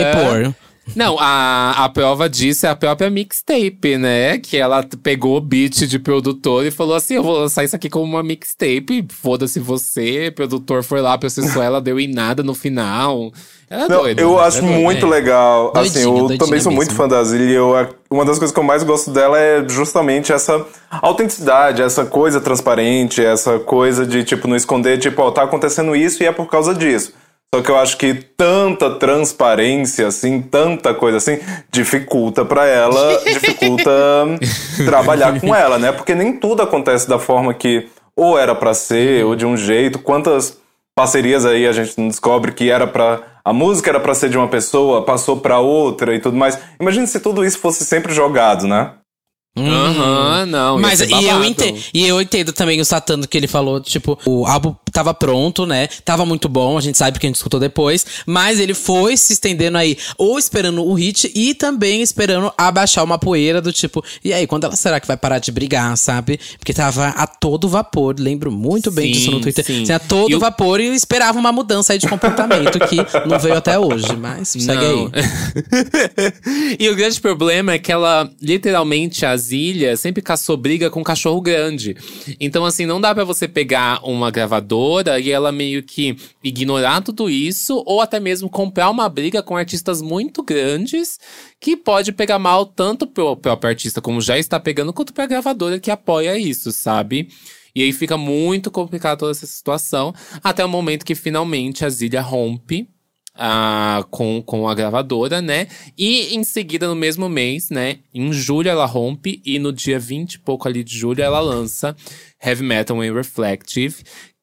depor. Não, a, a prova disso é a própria mixtape, né? Que ela pegou o beat de produtor e falou assim: eu vou lançar isso aqui como uma mixtape. Foda-se você. O produtor foi lá, processou ela, deu em nada no final. Ela é Não, doida. eu né? acho É doida. muito legal. assim, Doidinha, eu doidinha também sou muito fã da Zilli. Eu, uma das coisas que eu mais gosto dela é justamente essa autenticidade, essa coisa transparente, essa coisa de, tipo, não esconder, tipo, ó, tá acontecendo isso e é por causa disso. Só que eu acho que tanta transparência, assim, tanta coisa assim, dificulta pra ela, dificulta trabalhar com ela, né? Porque nem tudo acontece da forma que ou era pra ser, ou de um jeito. Quantas parcerias aí a gente não descobre que era pra. A música era pra ser de uma pessoa, passou pra outra e tudo mais. Imagina se tudo isso fosse sempre jogado, né? Aham, não. ia Mas e eu, entendo, e eu entendo também o Satano que ele falou, tipo, o álbum tava pronto, né? Tava muito bom, a gente sabe porque a gente escutou depois. Mas ele foi se estendendo aí, ou esperando o hit e também esperando abaixar uma poeira do tipo, e aí, quando ela será que vai parar de brigar, sabe? Porque tava a todo vapor, lembro muito bem Sim, disso no Twitter. sim. Assim, a todo vapor e eu esperava uma mudança aí de comportamento que não veio até hoje, mas segue Não. aí. e o grande problema é que ela, literalmente, a Zilha sempre caçou briga com um cachorro grande. Então, assim, não dá pra você pegar uma gravadora e ela meio que ignorar tudo isso, ou até mesmo comprar uma briga com artistas muito grandes, que pode pegar mal tanto pro próprio artista, como já está pegando, quanto pra gravadora que apoia isso, sabe? E aí fica muito complicado toda essa situação, até o momento que finalmente a Zilha rompe com, com a gravadora, né? E em seguida, no mesmo mês, né? Em julho ela rompe e no dia 20 e pouco ali de julho ela lança Heavy Metal and Reflective.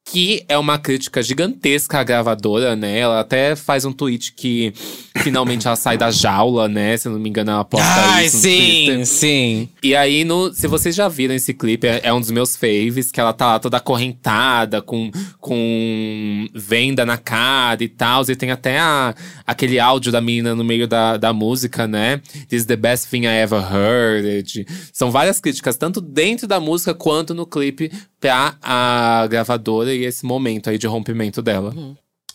Que é uma crítica gigantesca à gravadora, né? Ela até faz um tweet que finalmente ela sai da jaula, né? Se não me engano, ela posta Ai, isso sim, sim. E aí, no, se vocês já viram esse clipe, é, é um dos meus faves, que ela tá lá toda acorrentada, com, com venda na cara e tal. E tem até a, aquele áudio da menina no meio da, da música, né? This is the best thing I ever heard. São várias críticas, tanto dentro da música quanto no clipe, a gravadora e esse momento aí de rompimento dela.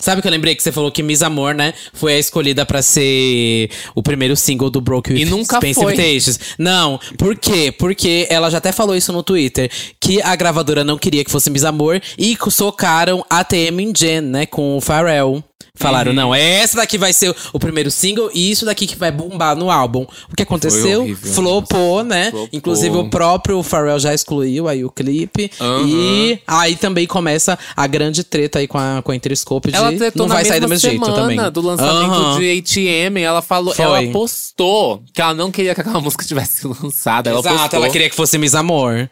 Sabe que eu lembrei que você falou que Miss Amor, né? Foi a escolhida pra ser o primeiro single do Broke With E nunca Expensive foi. Tastes. Não, por quê? Porque ela já até falou isso no Twitter, que a gravadora não queria que fosse Miss Amor e socaram a TM Jen, né? Com o Pharrell. Falaram, não, essa daqui vai ser o primeiro single e isso daqui que vai bombar no álbum. O que aconteceu? horrível, Flopou, né? Flopou. Inclusive o próprio Pharrell já excluiu aí o clipe. Aham. E aí também começa a grande treta aí com a, com a Interscope de Ela não vai sair do mesmo jeito também. do lançamento Aham. de ATM. Ela falou, Foi. ela postou que ela não queria que aquela música tivesse lançada. Ela Exato, postou. ela queria que fosse Miss Amor.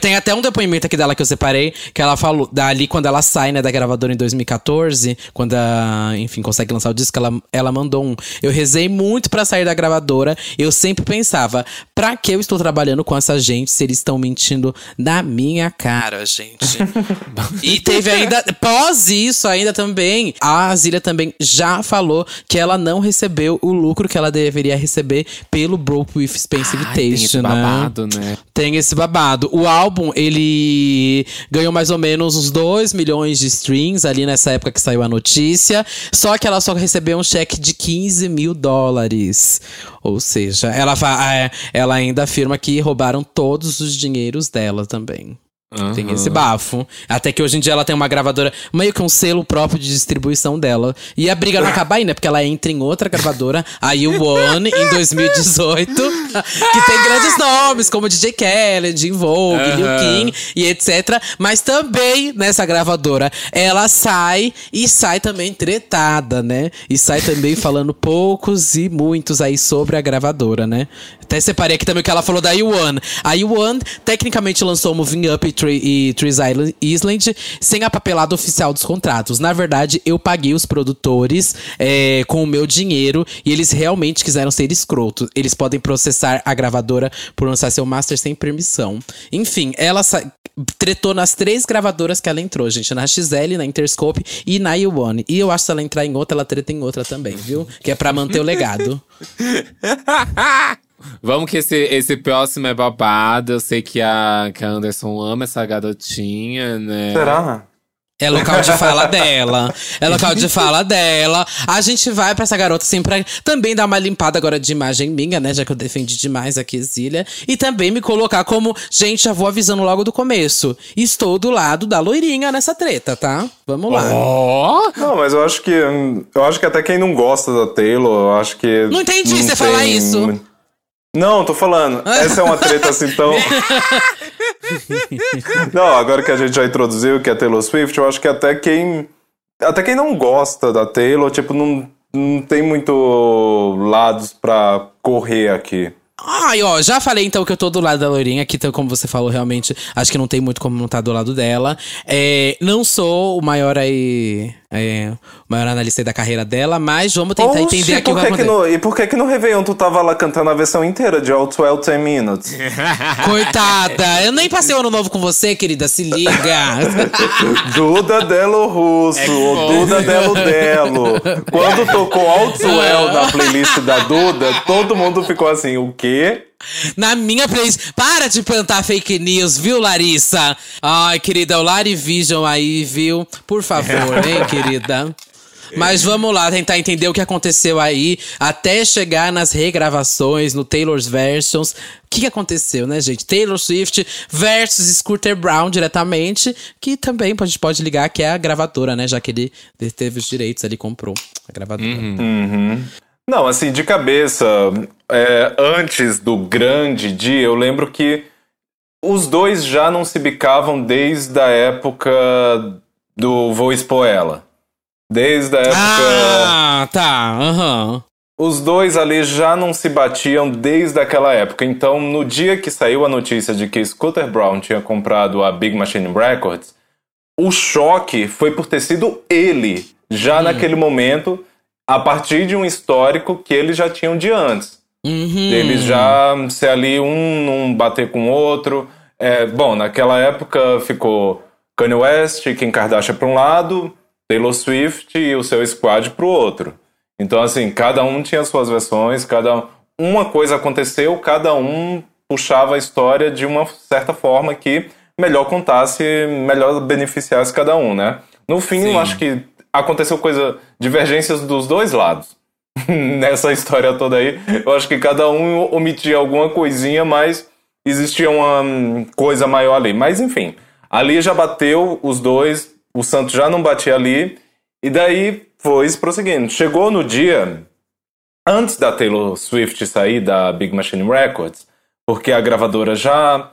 Tem até um depoimento aqui dela que eu separei, que ela falou, dali quando ela sai, né, da gravadora em 2014, quando ela, enfim, consegue lançar o disco, ela, ela mandou um. Eu rezei muito pra sair da gravadora, eu sempre pensava, pra que eu estou trabalhando com essa gente se eles estão mentindo na minha cara, gente? e teve ainda, pós isso ainda também, a Zília também já falou que ela não recebeu o lucro que ela deveria receber pelo Broke with Spencer Ai, tem esse né? babado, né? Tem esse babado. O álbum, ele ganhou mais ou menos uns 2 milhões de streams ali nessa época que saiu a notícia. Só que ela só recebeu um cheque de 15 mil dólares. Ou seja, ela, é, ela ainda afirma que roubaram todos os dinheiros dela também. Tem Aham. esse bafo. Até que hoje em dia ela tem uma gravadora, meio que um selo próprio de distribuição dela. E a briga não acaba aí, né? Porque ela entra em outra gravadora, a You One, em 2018. que tem grandes nomes, como DJ Khaled, In Vogue, Lil Aham. Kim e etc. Mas também nessa gravadora, ela sai e sai também tretada, né? E sai também falando poucos e muitos aí sobre a gravadora, né? Até separei aqui também o que ela falou da U1. A U1 tecnicamente lançou Moving Up e, Tre Trees Island, sem a papelada oficial dos contratos. Na verdade, eu paguei os produtores é, com o meu dinheiro e eles realmente quiseram ser escrotos. Eles podem processar a gravadora por lançar seu master sem permissão. Enfim, ela tretou nas três gravadoras que ela entrou, gente. Na XL, na Interscope e na U1. E eu acho que se ela entrar em outra, ela treta em outra também, viu? Que é pra manter o legado. Vamos que esse, esse próximo é babado. Eu sei que a, que a Anderson ama essa garotinha, né? Será? É local de fala dela. É local de fala dela. A gente vai pra essa garota assim pra também dar uma limpada agora de imagem minha, né? Já que eu defendi demais aqui Zília. E também me colocar como, gente, já vou avisando logo do começo. Estou do lado da loirinha nessa treta, tá? Vamos lá. Ó! Não, mas eu acho que. Eu acho que até quem não gosta da Taylor, eu acho que. Não entendi você falar isso. Não, tô falando. Essa é uma treta assim tão. não, agora que a gente já introduziu que é Taylor Swift, eu acho que até quem. Até quem não gosta da Taylor, tipo, não, não tem muito lados pra correr aqui. Ai, ó, já falei então que eu tô do lado da loirinha, que então, como você falou, realmente, acho que não tem muito como não estar do lado dela. É, não sou o maior aí. É, o maior analista da carreira dela, mas vamos tentar Oxi, entender aqui o que que no, E por que que no Réveillon tu tava lá cantando a versão inteira de All 12 10 Minutes? Coitada, eu nem passei o ano novo com você, querida, se liga. Duda Delo Russo, É ou. Duda Delo Delo. Quando tocou Outwell na playlist da Duda, todo mundo ficou assim, o quê? Na minha playlist. Para de plantar fake news, viu, Larissa? Ai, querida, o Lari Vision aí, viu? Por favor, hein, querida? Mas vamos lá tentar entender o que aconteceu aí até chegar nas regravações, no Taylor's Versions. O que, aconteceu, né, gente? Taylor Swift versus Scooter Brown diretamente, que também a gente pode ligar que é a gravadora, né? Já que ele teve os direitos ali, comprou a gravadora. Não, assim, de cabeça, é, antes do grande dia, eu lembro que os dois já não se bicavam desde a época do Vou Expor Ela. Desde a época. Ah, tá. Aham. Os dois ali já não se batiam desde aquela época. Então, no dia que saiu a notícia de que Scooter Brown tinha comprado a Big Machine Records, o choque foi por ter sido ele, já naquele momento, a partir de um histórico que eles já tinham de antes. Uhum. Eles já ser ali um não bater com o outro. É, bom, naquela época ficou Kanye West, Kim Kardashian para um lado, Taylor Swift e o seu squad para o outro. Então, assim, cada um tinha suas versões, cada um- uma coisa aconteceu, cada um puxava a história de uma certa forma que melhor contasse, melhor beneficiasse cada um, né? No fim, Sim. eu acho que aconteceu coisa, divergências dos dois lados nessa história toda aí. Eu acho que cada um omitia alguma coisinha, mas existia uma hum, coisa maior ali. Mas enfim, ali já bateu os dois, o Santos já não batia ali. E daí foi prosseguindo. Chegou no dia antes da Taylor Swift sair da Big Machine Records, porque a gravadora já.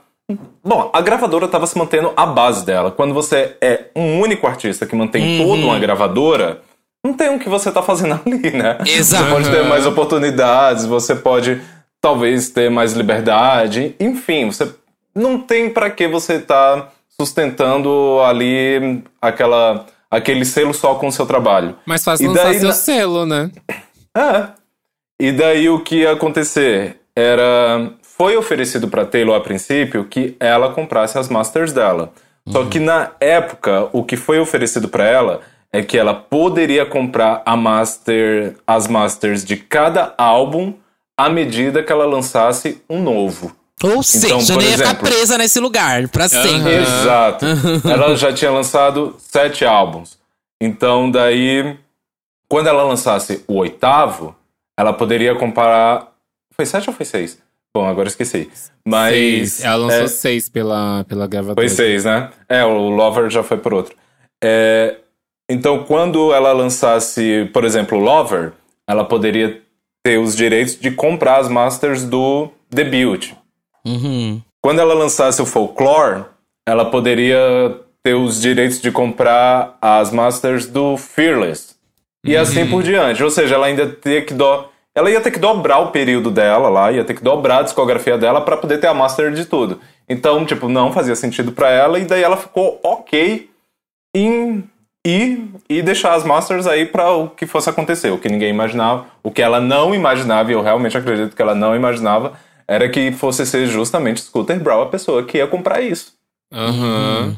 Bom, a gravadora estava se mantendo a base dela. Quando você é um único artista que mantém Uhum. toda uma gravadora, não tem o que você tá fazendo ali, né? Exato. Você pode ter mais oportunidades, você pode talvez ter mais liberdade, enfim, você não tem para que você tá sustentando ali aquela aquele selo só com o seu trabalho. Mas faz lançar daí seu na- selo, né? É. E daí o que ia acontecer era foi oferecido para Taylor a princípio que ela comprasse as masters dela. Só que na época o que foi oferecido para ela é que ela poderia comprar a master, as masters de cada álbum à medida que ela lançasse um novo. Ou seja, Então, por nem ia ficar presa nesse lugar pra sempre. Exato. ela já tinha lançado sete álbuns. Então, daí, quando ela lançasse o oitavo, ela poderia comparar. Foi sete ou foi seis? Bom, agora esqueci. Mas. Seis. Ela lançou é, seis pela, pela gravadora. foi seis, né? É, o Lover já foi por outro. É, então, quando ela lançasse, por exemplo, o Lover, ela poderia ter os direitos de comprar as masters do debut. Uhum. Quando ela lançasse o Folklore, ela poderia ter os direitos de comprar as masters do Fearless. E assim por diante. Ou seja, ela ainda ter que do... ela ia ter que dobrar o período dela lá, ia ter que dobrar a discografia dela para poder ter a master de tudo. Então, tipo, não fazia sentido para ela e daí ela ficou OK em ir e deixar as masters aí para o que fosse acontecer, o que ninguém imaginava, o que ela não imaginava e eu realmente acredito que ela não imaginava era que fosse ser justamente Scooter Brawl a pessoa que ia comprar isso. Aham.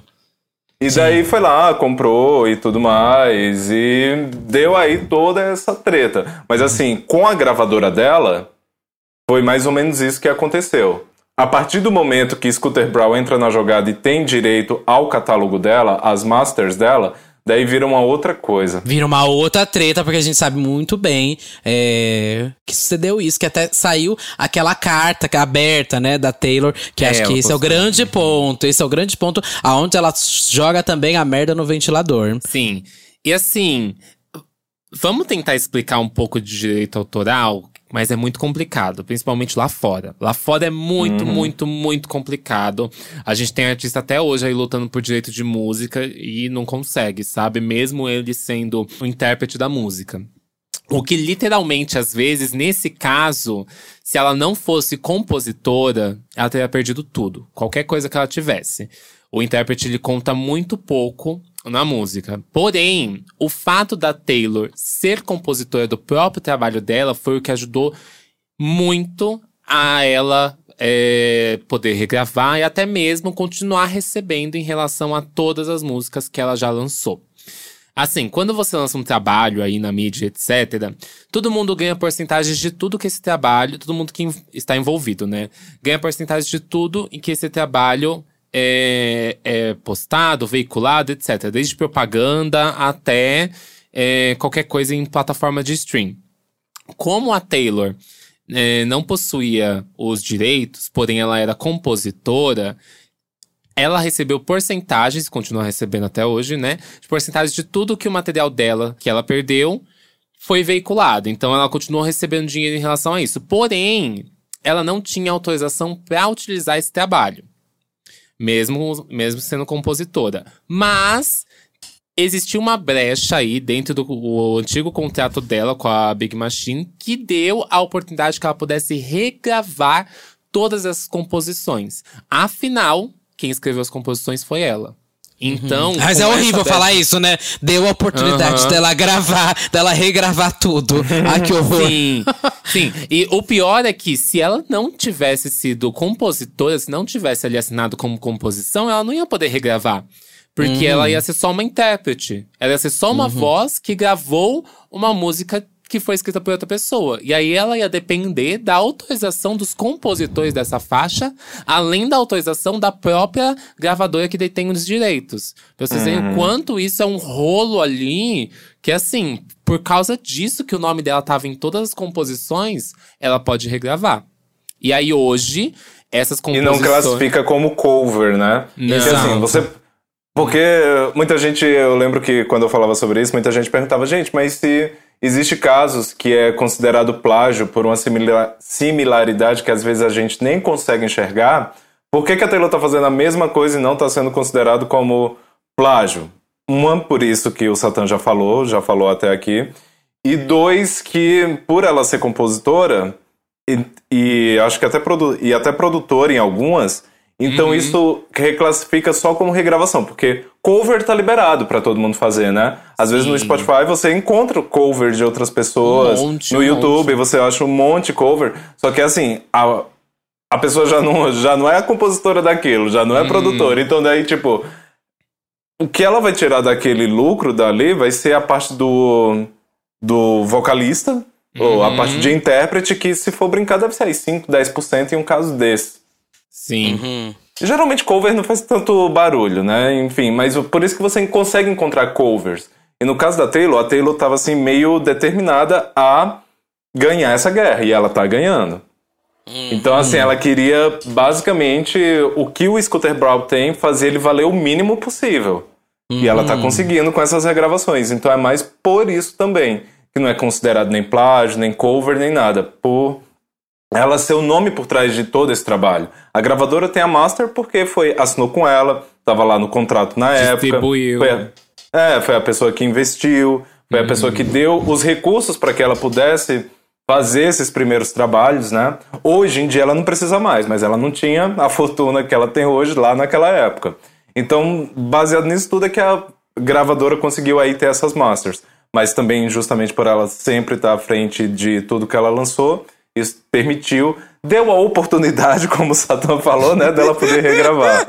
E daí foi lá, comprou e tudo mais, e deu aí toda essa treta. Mas assim, com a gravadora dela, foi mais ou menos isso que aconteceu. A partir do momento que Scooter Brawl entra na jogada e tem direito ao catálogo dela, às masters dela, daí vira uma outra coisa. Vira uma outra treta, porque a gente sabe muito bem é, que sucedeu isso, que até saiu aquela carta é aberta, né, da Taylor, que É, acho que esse é o grande ponto. Esse é o grande ponto aonde ela joga também a merda no ventilador. Sim. E assim, vamos tentar explicar um pouco de direito autoral, mas é muito complicado, principalmente lá fora. Lá fora é muito, muito, muito complicado. A gente tem artista até hoje aí lutando por direito de música e não consegue, sabe? Mesmo ele sendo o intérprete da música. O que literalmente, às vezes, nesse caso, se ela não fosse compositora, ela teria perdido tudo. Qualquer coisa que ela tivesse. O intérprete ele conta muito pouco na música. Porém, o fato da Taylor ser compositora do próprio trabalho dela foi o que ajudou muito a ela é, poder regravar e até mesmo continuar recebendo em relação a todas as músicas que ela já lançou. Assim, quando você lança um trabalho aí na mídia, etc., todo mundo ganha porcentagens de tudo que esse trabalho, todo mundo que está envolvido, né? Ganha porcentagem de tudo em que esse trabalho é, é postado, veiculado, etc. Desde propaganda até é, qualquer coisa em plataforma de stream. Como a Taylor é, não possuía os direitos, porém ela era compositora, ela recebeu porcentagens, continua recebendo até hoje, né? De porcentagens de tudo que o material dela, que ela perdeu, foi veiculado. Então ela continuou recebendo dinheiro em relação a isso. Porém, ela não tinha autorização para utilizar esse trabalho. Mesmo, mesmo sendo compositora. Mas existiu uma brecha aí dentro do antigo contrato dela com a Big Machine que deu a oportunidade que ela pudesse regravar todas essas composições. Afinal, quem escreveu as composições foi ela. Então. Mas com é horrível brecha- falar isso, né? Deu a oportunidade Aham. dela gravar, dela regravar tudo. Ai, que horror. Sim, sim. E o pior é que se ela não tivesse sido compositora, se não tivesse ali assinado como composição, ela não ia poder regravar. Porque ela ia ser só uma intérprete. Ela ia ser só uma voz que gravou uma música que foi escrita por outra pessoa. E aí ela ia depender da autorização dos compositores dessa faixa, além da autorização da própria gravadora que detém os direitos. Pra vocês verem o quanto isso é um rolo ali, que assim, por causa disso que o nome dela tava em todas as composições, ela pode regravar. E aí hoje, essas E composições. não classifica como cover, né? Porque Não. assim, você, Porque muita gente, eu lembro que quando eu falava sobre isso, muita gente perguntava, gente, mas se existe casos que é considerado plágio por uma similaridade que às vezes a gente nem consegue enxergar, por que, que a Taylor está fazendo a mesma coisa e não está sendo considerado como plágio? Uma, por isso que o Satan já falou, já falou até aqui. E dois, que por ela ser compositora, e, e acho que até, produ e até produtora em algumas, então uhum. isso reclassifica só como regravação, porque cover tá liberado para todo mundo fazer, né? Às Sim. vezes no Spotify você encontra cover de outras pessoas, um monte, no um YouTube monte. você acha um monte de cover, só que assim, a, a pessoa já não, já não é a compositora daquilo, já não é uhum. produtora, então daí tipo, o que ela vai tirar daquele lucro dali vai ser a parte do, do vocalista, uhum. ou a uhum. parte de intérprete, que se for brincar deve ser aí 5, 10% em um caso desse. Sim. Uhum. Geralmente cover não faz tanto barulho, né? Enfim, mas por isso que você consegue encontrar covers. E no caso da Taylor, a Taylor estava assim meio determinada a ganhar essa guerra e ela tá ganhando. Então, assim, ela queria basicamente o que o Scooter Braun tem, fazer ele valer o mínimo possível. E ela tá uhum. conseguindo com essas regravações. Então é mais por isso também. Que não é considerado nem plágio, nem cover, nem nada. Por ela ser o nome por trás de todo esse trabalho. A gravadora tem a master porque foi assinou com ela, estava lá no contrato na Distribuiu. época. Foi a, é, foi a pessoa que investiu, foi a pessoa que deu os recursos para que ela pudesse fazer esses primeiros trabalhos, né? Hoje em dia ela não precisa mais, mas ela não tinha a fortuna que ela tem hoje lá naquela época. Então, baseado nisso tudo é que a gravadora conseguiu aí ter essas masters. Mas também justamente por ela sempre estar à frente de tudo que ela lançou, isso permitiu, deu a oportunidade, como o Satã falou, né, dela poder regravar.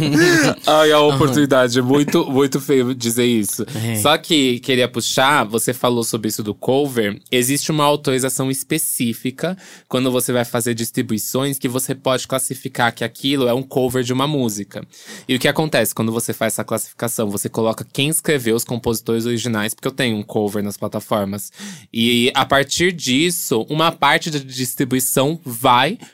Ai, a oportunidade, muito, muito feio dizer isso. É. Só que queria puxar, você falou sobre isso do cover, existe uma autorização específica quando você vai fazer distribuições que você pode classificar que aquilo é um cover de uma música. E o que acontece quando você faz essa classificação? Você coloca quem escreveu os compositores originais, porque eu tenho um cover nas plataformas. E a partir disso, uma parte da distribuição vai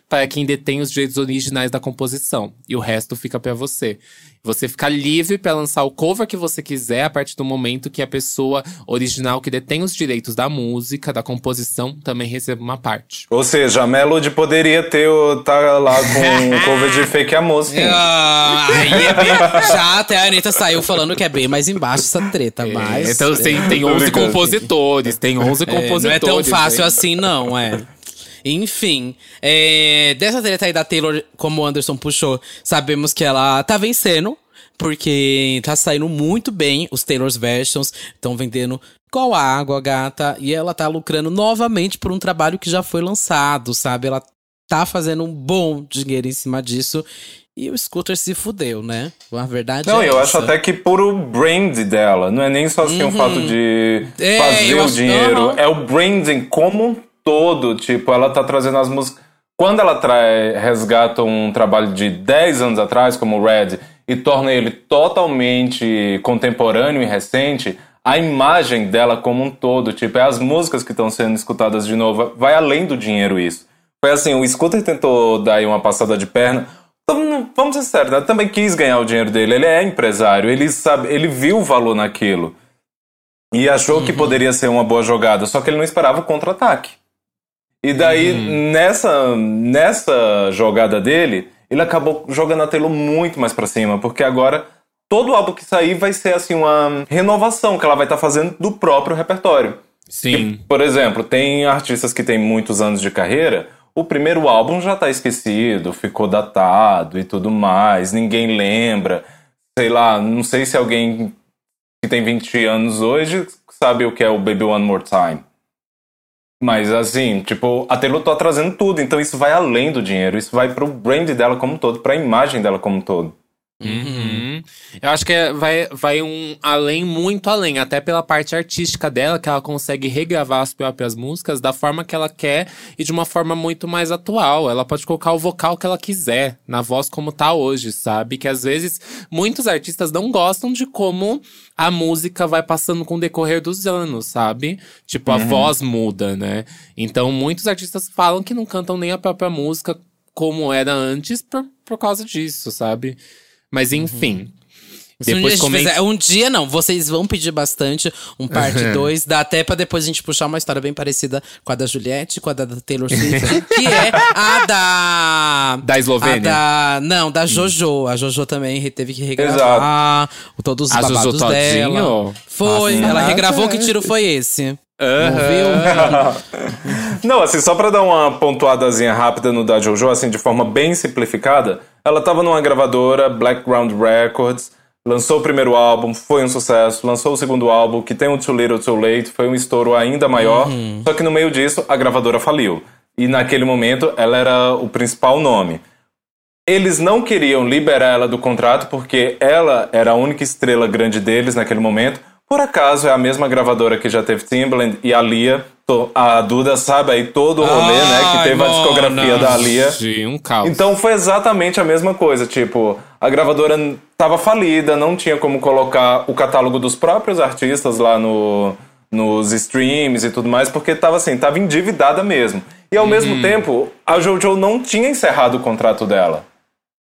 para quem detém os direitos originais da composição e o resto fica para você. Você fica livre para lançar o cover que você quiser a partir do momento que a pessoa original que detém os direitos da música, da composição, também receba uma parte. Ou seja, a Melody poderia ter tá lá com um cover de fake a música. Ah, aí é bem... Já até a Anitta saiu falando que é bem mais embaixo essa treta, é, mas. Então tem, tem 11 compositores, tem 11 compositores. Não é tão fácil assim, não, é. Enfim, é, dessa treta aí da Taylor, como o Anderson puxou, sabemos que ela tá vencendo, porque tá saindo muito bem os Taylor's Versions, estão vendendo igual água, gata, e ela tá lucrando novamente por um trabalho que já foi lançado, sabe? Ela tá fazendo um bom dinheiro em cima disso. E o Scooter se fudeu, né? A verdade Não, é eu essa. acho até que por o brand dela. Não é nem só assim uhum. o fato de é, fazer o dinheiro. Uhum. É o branding como todo, tipo, ela tá trazendo as músicas. Quando ela trai, resgata um trabalho de 10 anos atrás, como o Red, e torna ele totalmente contemporâneo e recente, a imagem dela como um todo, tipo, é as músicas que estão sendo escutadas de novo, vai além do dinheiro isso. Foi assim, o Scooter tentou dar aí uma passada de perna. Então, vamos ser sérios, né? também quis ganhar o dinheiro dele. Ele é empresário, ele sabe, ele viu o valor naquilo. E achou uhum. que poderia ser uma boa jogada, só que ele não esperava o contra-ataque. E daí, uhum. nessa, nessa jogada dele, ele acabou jogando a Taylor muito mais para cima, porque agora todo álbum que sair vai ser assim uma renovação que ela vai estar tá fazendo do próprio repertório. Sim. por exemplo, tem artistas que têm muitos anos de carreira, o primeiro álbum já tá esquecido, ficou datado e tudo mais, ninguém lembra. Sei lá, não sei se alguém que tem 20 anos hoje sabe o que é o Baby One More Time. Mas assim, tipo, a Taylor tá trazendo tudo, então isso vai além do dinheiro, isso vai pro brand dela como um todo, pra imagem dela como um todo. Uhum. Eu acho que é, vai, vai um além, muito além, até pela parte artística dela, que ela consegue regravar as próprias músicas da forma que ela quer e de uma forma muito mais atual. Ela pode colocar o vocal que ela quiser, na voz como tá hoje, sabe? Que às vezes muitos artistas não gostam de como a música vai passando com o decorrer dos anos, sabe? Tipo, a uhum. voz muda, né? Então muitos artistas falam que não cantam nem a própria música como era antes por, por causa disso, sabe? Mas uhum. enfim. Uhum. Depois um, comente- fizer- um dia não, vocês vão pedir bastante um parte 2. Dá até pra depois a gente puxar uma história bem parecida com a da Juliette, com a da Taylor Swift, que é a da. Da Eslovênia? A da, não, da Jojo. A Jojo também teve que regravar o- todos os A Jojo babados dela. Todinho? Foi, Nossa, ela regravou. é. Que tiro foi esse? Não, assim, só pra dar uma pontuadazinha rápida no da JoJo, assim, de forma bem simplificada, ela tava numa gravadora, Blackground Records, lançou o primeiro álbum, foi um sucesso, lançou o segundo álbum, que tem o Too Little Too Late, foi um estouro ainda maior, só que no meio disso, a gravadora faliu. E naquele momento, ela era o principal nome. Eles não queriam liberar ela do contrato porque ela era a única estrela grande deles naquele momento. Por acaso é a mesma gravadora que já teve Timbaland e a Lia. A Duda sabe aí todo o rolê, né? Que teve a discografia da Lia. Gente, um caos. Então foi exatamente a mesma coisa, tipo, a gravadora tava falida, não tinha como colocar o catálogo dos próprios artistas lá no, nos streams e tudo mais, porque tava assim, tava endividada mesmo. E ao mesmo tempo, a JoJo não tinha encerrado o contrato dela.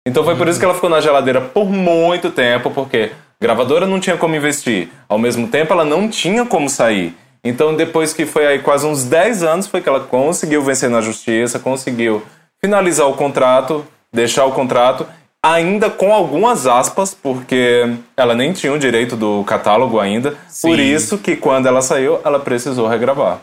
Então foi por isso que ela ficou na geladeira por muito tempo, porque gravadora não tinha como investir. Ao mesmo tempo, ela não tinha como sair. Então, depois que foi aí quase uns 10 anos, foi que ela conseguiu vencer na justiça, conseguiu finalizar o contrato, deixar o contrato, ainda com algumas aspas, porque ela nem tinha o direito do catálogo ainda. Por Sim. isso que quando ela saiu, ela precisou regravar.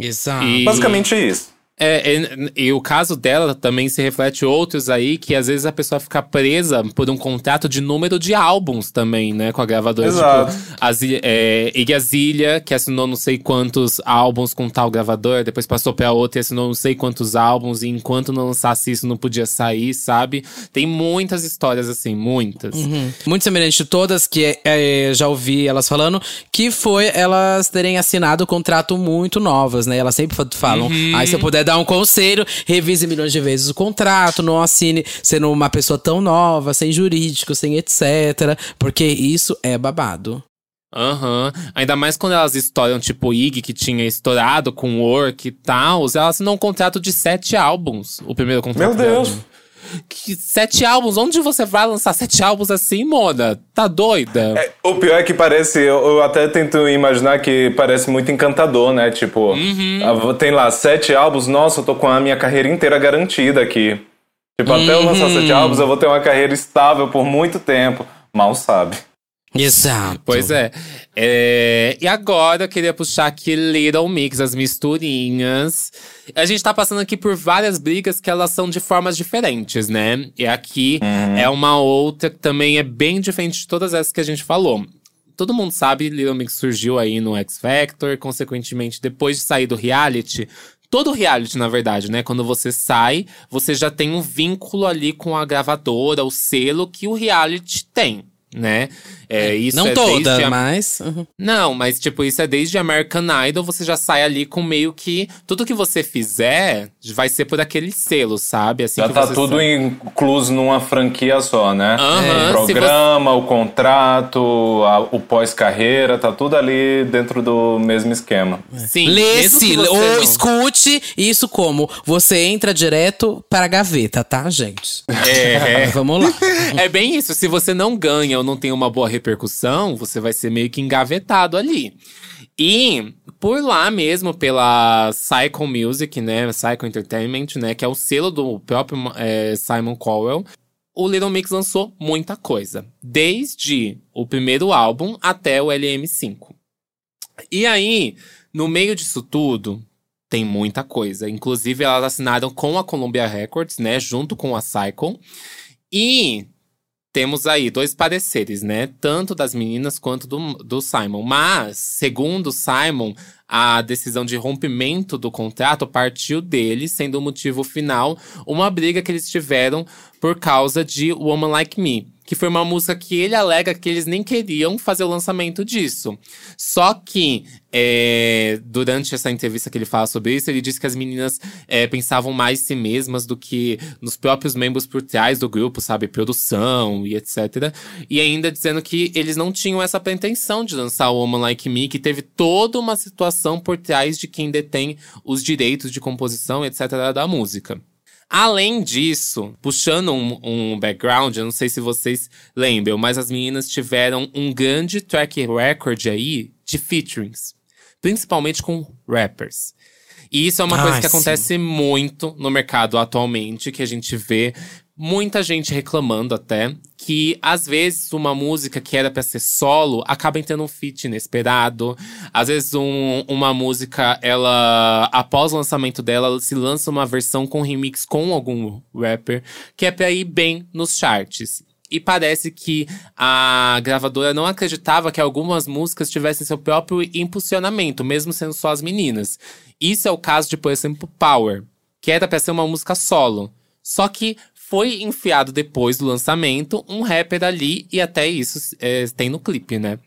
Exato. E- Basicamente isso. É, e, e o caso dela também se reflete outros aí, que às vezes a pessoa fica presa por um contrato de número de álbuns também, né? Com a gravadora. Exato. Tipo, a é, Iggy Azalea, que assinou não sei quantos álbuns com tal gravador, depois passou pra outra e assinou não sei quantos álbuns, e enquanto não lançasse isso não podia sair, sabe? Tem muitas histórias assim, muitas. Uhum. Muito semelhante de todas, que é, já ouvi elas falando, que foi elas terem assinado o contrato muito novas, né? Elas sempre fa- falam, aí se eu puder dar um conselho, revise milhões de vezes o contrato, não assine sendo uma pessoa tão nova, sem jurídico, sem etc. Porque isso é babado. Aham. Ainda mais quando elas estouram, tipo Iggy, que tinha estourado com Work e tal. Ela assinou um contrato de sete álbuns. O primeiro contrato. Meu Deus. dela. Que sete álbuns? Onde você vai lançar sete álbuns assim, Mona? Tá doida? É, o pior é que parece, eu, eu até tento imaginar que parece muito encantador, né? Tipo, ah, tem lá sete álbuns, nossa, eu tô com a minha carreira inteira garantida aqui. Tipo, até eu lançar sete álbuns, eu vou ter uma carreira estável por muito tempo. Mal sabe. Exato. Pois é. É, E agora eu queria puxar aqui Little Mix, as misturinhas. A gente tá passando aqui por várias brigas que elas são de formas diferentes, né? E aqui é uma outra que também é bem diferente de todas essas que a gente falou. Todo mundo sabe, Little Mix surgiu aí no X Factor, consequentemente, depois de sair do reality. Todo reality, na verdade, né? Quando você sai, você já tem um vínculo ali com a gravadora, o selo que o reality tem, né? É, isso não é toda, desde a- mas. uhum. não, mas tipo, isso é desde American Idol, você já sai ali com meio que tudo que você fizer vai ser por aquele selo, sabe? Assim Já que tá você tudo sai. incluso numa franquia só, né? Aham, o programa, o contrato, a- o pós-carreira, tá tudo ali dentro do mesmo esquema. Sim, mesmo que Lê-se, você ou não- escute isso como você entra direto para a gaveta, tá, gente? É, é. Vamos lá. É bem isso. Se você não ganha ou não tem uma boa repercussão, você vai ser meio que engavetado ali. E por lá mesmo, pela Cycle Music, né? Cycle Entertainment, né? Que é o selo do próprio é, Simon Cowell. O Little Mix lançou muita coisa. Desde o primeiro álbum até o LM5. E aí, no meio disso tudo, tem muita coisa. Inclusive, elas assinaram com a Columbia Records, né? Junto com a Cycle. E temos aí dois pareceres, né? Tanto das meninas quanto do, do Simon. Mas, segundo Simon, a decisão de rompimento do contrato partiu dele, sendo o motivo final uma briga que eles tiveram por causa de Woman Like Me. Que foi uma música que ele alega que eles nem queriam fazer o lançamento disso. Só que, é, durante essa entrevista que ele fala sobre isso, ele disse que as meninas é, pensavam mais em si mesmas do que nos próprios membros por trás do grupo, sabe? Produção e etc. E ainda dizendo que eles não tinham essa pretensão de lançar o Woman Like Me, que teve toda uma situação por trás de quem detém os direitos de composição, etc. da música. Além disso, puxando um, um, background, eu não sei se vocês lembram, mas as meninas tiveram um grande track record aí de featurings, principalmente com rappers. E isso é uma coisa que sim. acontece muito no mercado atualmente, que a gente vê muita gente reclamando até que às vezes uma música que era para ser solo acaba tendo um feat inesperado. Às vezes um, uma música, ela após o lançamento dela, se lança uma versão com remix com algum rapper, que é para ir bem nos charts. E parece que a gravadora não acreditava que algumas músicas tivessem seu próprio impulsionamento, mesmo sendo só as meninas. Isso é o caso de, por exemplo, Power, que era pra ser uma música solo. Só que foi enfiado depois do lançamento um rapper ali, e até isso é, tem no clipe, né?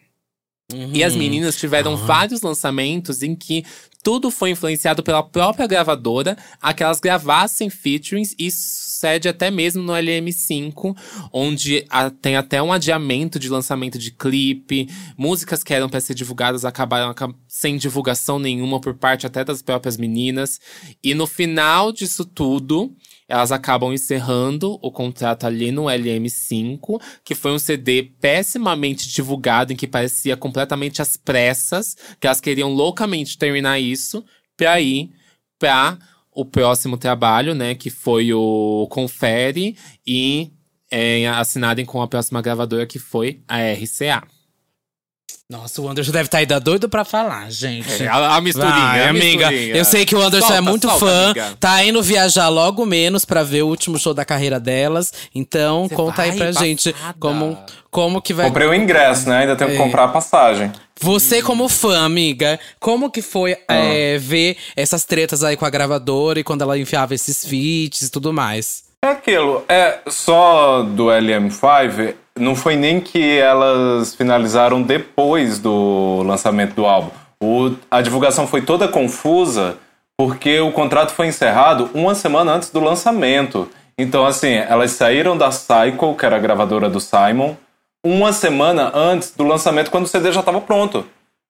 Uhum. E as uhum. meninas tiveram uhum. vários lançamentos em que tudo foi influenciado pela própria gravadora a que elas gravassem featurings. Isso sucede até mesmo no LM5, onde a, tem até um adiamento de lançamento de clipe. Músicas que eram para ser divulgadas acabaram sem divulgação nenhuma por parte até das próprias meninas. E no final disso tudo, elas acabam encerrando o contrato ali no LM5, que foi um CD pessimamente divulgado, em que parecia completamente às pressas, que elas queriam loucamente terminar isso, pra ir pra o próximo trabalho, né? Que foi o Confere e é, assinadem com a próxima gravadora, que foi a RCA. Nossa, o Anderson deve estar tá aí doido pra falar, gente. É, a, a misturinha, Vai, a amiga. Eu sei que o Anderson é solta, é muito solta, fã. Amiga. Tá indo viajar logo menos pra ver o último show da carreira delas. Então, Você conta aí pra passada. gente como, como que vai. Comprei o ingresso, né? Ainda tenho é. que comprar a passagem. Você, como fã, amiga, como que foi ah. é, ver essas tretas aí com a gravadora e quando ela enfiava esses feats e tudo mais? É aquilo, é só do LM5 não foi nem que elas finalizaram depois do lançamento do álbum. O, a divulgação foi toda confusa porque o contrato foi encerrado uma semana antes do lançamento. Então, assim, elas saíram da Cycle, que era a gravadora do Simon, uma semana antes do lançamento, quando o CD já estava pronto.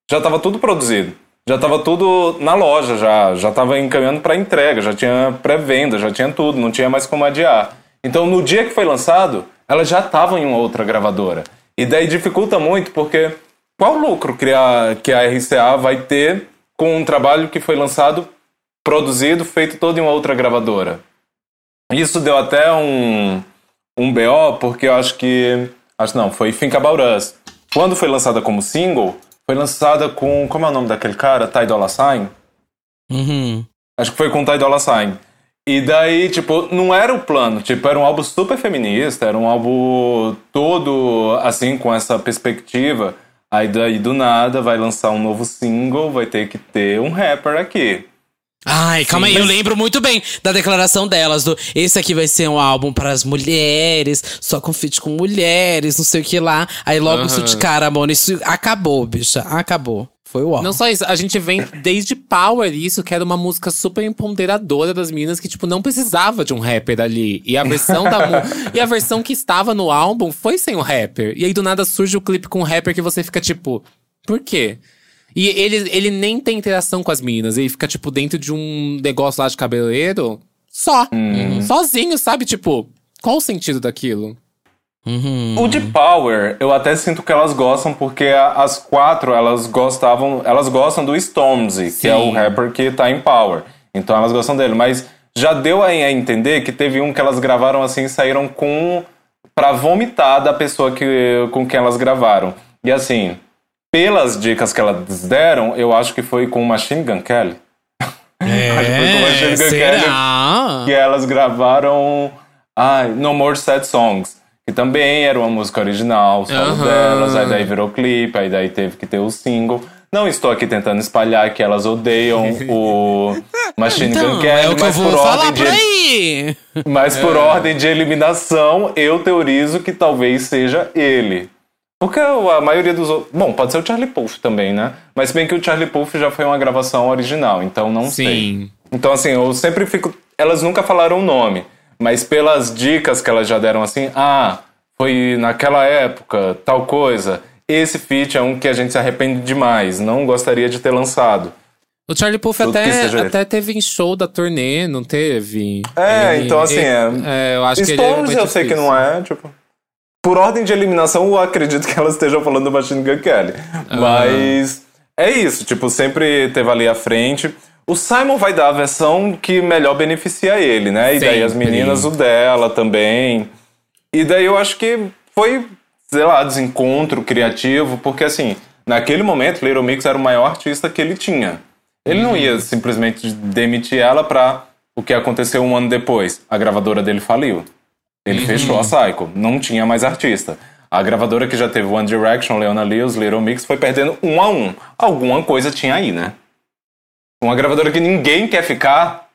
Já estava tudo produzido. Já estava tudo na loja, já já estava encaminhando para entrega, já tinha pré-venda, já tinha tudo, não tinha mais como adiar. Então, no dia que foi lançado, elas já estavam em uma outra gravadora. E daí dificulta muito, porque qual o lucro que a, que a RCA vai ter com um trabalho que foi lançado, produzido, feito todo em uma outra gravadora? Isso deu até um, um BO, porque eu acho que. Acho não, foi Think About Us. Quando foi lançada como single, foi lançada com. Como é o nome daquele cara? Ty Dolla Sign? Uhum. Acho que foi com Ty Dolla Sign. E daí, tipo, não era o plano. Tipo, era um álbum super feminista, era um álbum todo, assim, com essa perspectiva. Aí daí, do nada, vai lançar um novo single, vai ter que ter um rapper aqui. Ai, calma Sim, aí, mas... eu lembro muito bem da declaração delas, do esse aqui vai ser um álbum para as mulheres, só com feat com mulheres, não sei o que lá. Aí logo uhum. isso de cara, mano, isso acabou, bicha, acabou. Foi o Não só isso, a gente vem desde Power, isso, que era uma música super empoderadora das meninas, que, tipo, não precisava de um rapper ali. E a versão da E a versão que estava no álbum foi sem o rapper. E aí, do nada, surge o clipe com um rapper que você fica, tipo, por quê? E ele, ele nem tem interação com as meninas. Ele fica, tipo, dentro de um negócio lá de cabeleireiro. Só. Hum. Sozinho, sabe? Tipo, qual o sentido daquilo? Uhum. O de Power, eu até sinto que elas gostam, porque as quatro, elas gostavam. Elas gostam do Stormzy, Sim. que é o rapper que tá em Power. Então elas gostam dele. Mas já deu a entender que teve um que elas gravaram assim e saíram com. pra vomitar da pessoa que, com quem elas gravaram. E assim, pelas dicas que elas deram, eu acho que foi com Machine Gun Kelly. É, acho que foi com Machine Gun será? Kelly que elas gravaram. Ai, No More Sad Songs. Que também era uma música original, solo uhum. delas, aí daí virou clipe, aí daí teve que ter o single. Não estou aqui tentando espalhar que elas odeiam o Machine então, Gun Kelly, é mas por ordem de aí. mas é. por ordem de eliminação, eu teorizo que talvez seja ele. Porque a maioria dos outros. Bom, pode ser o Charlie Puth também, né? Mas bem que o Charlie Puth já foi uma gravação original, então não Sim. sei. Então, assim, eu sempre fico. Elas nunca falaram o nome. Mas pelas dicas que elas já deram assim, ah, foi naquela época, tal coisa. Esse feat é um que a gente se arrepende demais, não gostaria de ter lançado. O Charlie Puth que até, até teve em show da turnê, não teve? É, Ele- então assim, ele- é. eu acho que ele é Stones eu sei que não é, tipo. Por ordem de eliminação, eu acredito que elas estejam falando do Machine Gun Kelly. Mas é isso, tipo, sempre teve ali à frente. O Simon vai dar a versão que melhor beneficia ele, né? E daí as meninas o dela também. E daí eu acho que foi, sei lá, desencontro criativo, porque assim, naquele momento, Little Mix era o maior artista que ele tinha. Ele não ia simplesmente demitir ela pra o que aconteceu um ano depois. A gravadora dele faliu. Ele fechou a Psycho. Não tinha mais artista. A gravadora que já teve One Direction, Leona Lewis, Little Mix foi perdendo um a um. Alguma coisa tinha aí, né? Uma gravadora que ninguém quer ficar.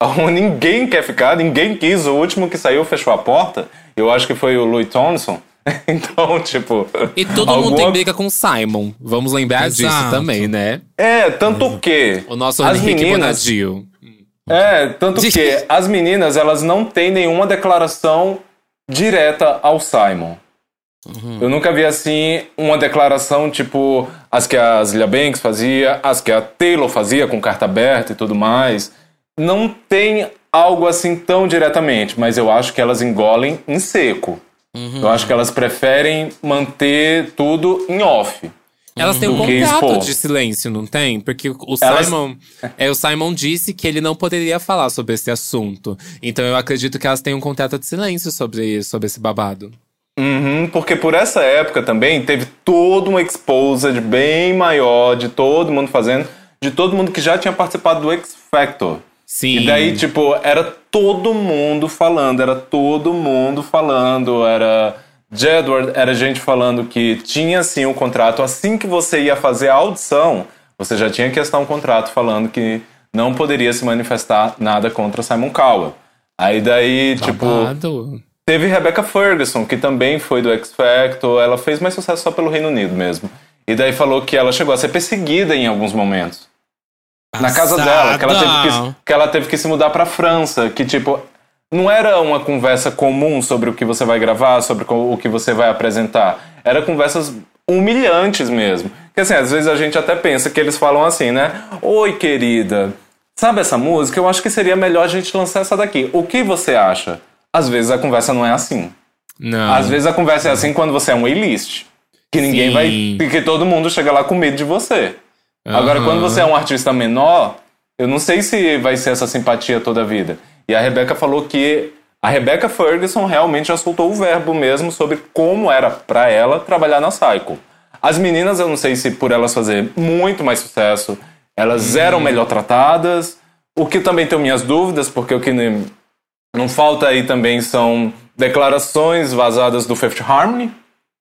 Ninguém quer ficar, ninguém quis. O último que saiu fechou a porta. Eu acho que foi o Louis Thompson. Então, tipo. E todo mundo tem alguma- briga com o Simon. Vamos lembrar disso Exato. também, né? É, tanto que. O nosso as Henrique meninas, Bonadio. É, tanto que as meninas, elas não têm nenhuma declaração direta ao Simon. Eu nunca vi assim uma declaração tipo as que a Zilia Banks fazia, as que a Taylor fazia com carta aberta e tudo mais. Não tem algo assim tão diretamente, mas eu acho que elas engolem em seco. Eu acho que elas preferem manter tudo em off. Elas têm um contrato de silêncio, não tem? Porque o Elas- Simon. É, o Simon disse que ele não poderia falar sobre esse assunto. Então eu acredito que elas têm um contrato de silêncio sobre, sobre esse babado. Uhum, porque por essa época também teve todo um exposed bem maior de todo mundo fazendo, de todo mundo que já tinha participado do X Factor. Sim. E daí, tipo, era todo mundo falando, era todo mundo falando, era. Jedward era gente falando que tinha sim um contrato. Assim que você ia fazer a audição, você já tinha que estar um contrato falando que não poderia se manifestar nada contra Simon Cowell. Aí daí, tipo. Teve Rebecca Ferguson, que também foi do X Factor. Ela fez mais sucesso só pelo Reino Unido mesmo. E daí falou que ela chegou a ser perseguida em alguns momentos. Na casa dela, que ela, teve que, que ela teve que se mudar pra França. Que, tipo, não era uma conversa comum sobre o que você vai gravar, sobre o que você vai apresentar. Era conversas humilhantes mesmo. Que assim, às vezes a gente até pensa que eles falam assim, né? Oi, querida. Sabe essa música? Eu acho que seria melhor a gente lançar essa daqui. O que você acha? Às vezes a conversa não é assim. Não. Às vezes a conversa é assim quando você é um A-list. Que ninguém Sim. vai. Que todo mundo chega lá com medo de você. Agora, Aham. quando você é um artista menor, eu não sei se vai ser essa simpatia toda a vida. E a Rebeca falou que a Rebecca Ferguson realmente já soltou o verbo mesmo sobre como era pra ela trabalhar na Cycle. As meninas, eu não sei se por elas fazer muito mais sucesso, elas eram melhor tratadas. O que também tenho minhas dúvidas, porque o que não falta aí também são declarações vazadas do Fifth Harmony,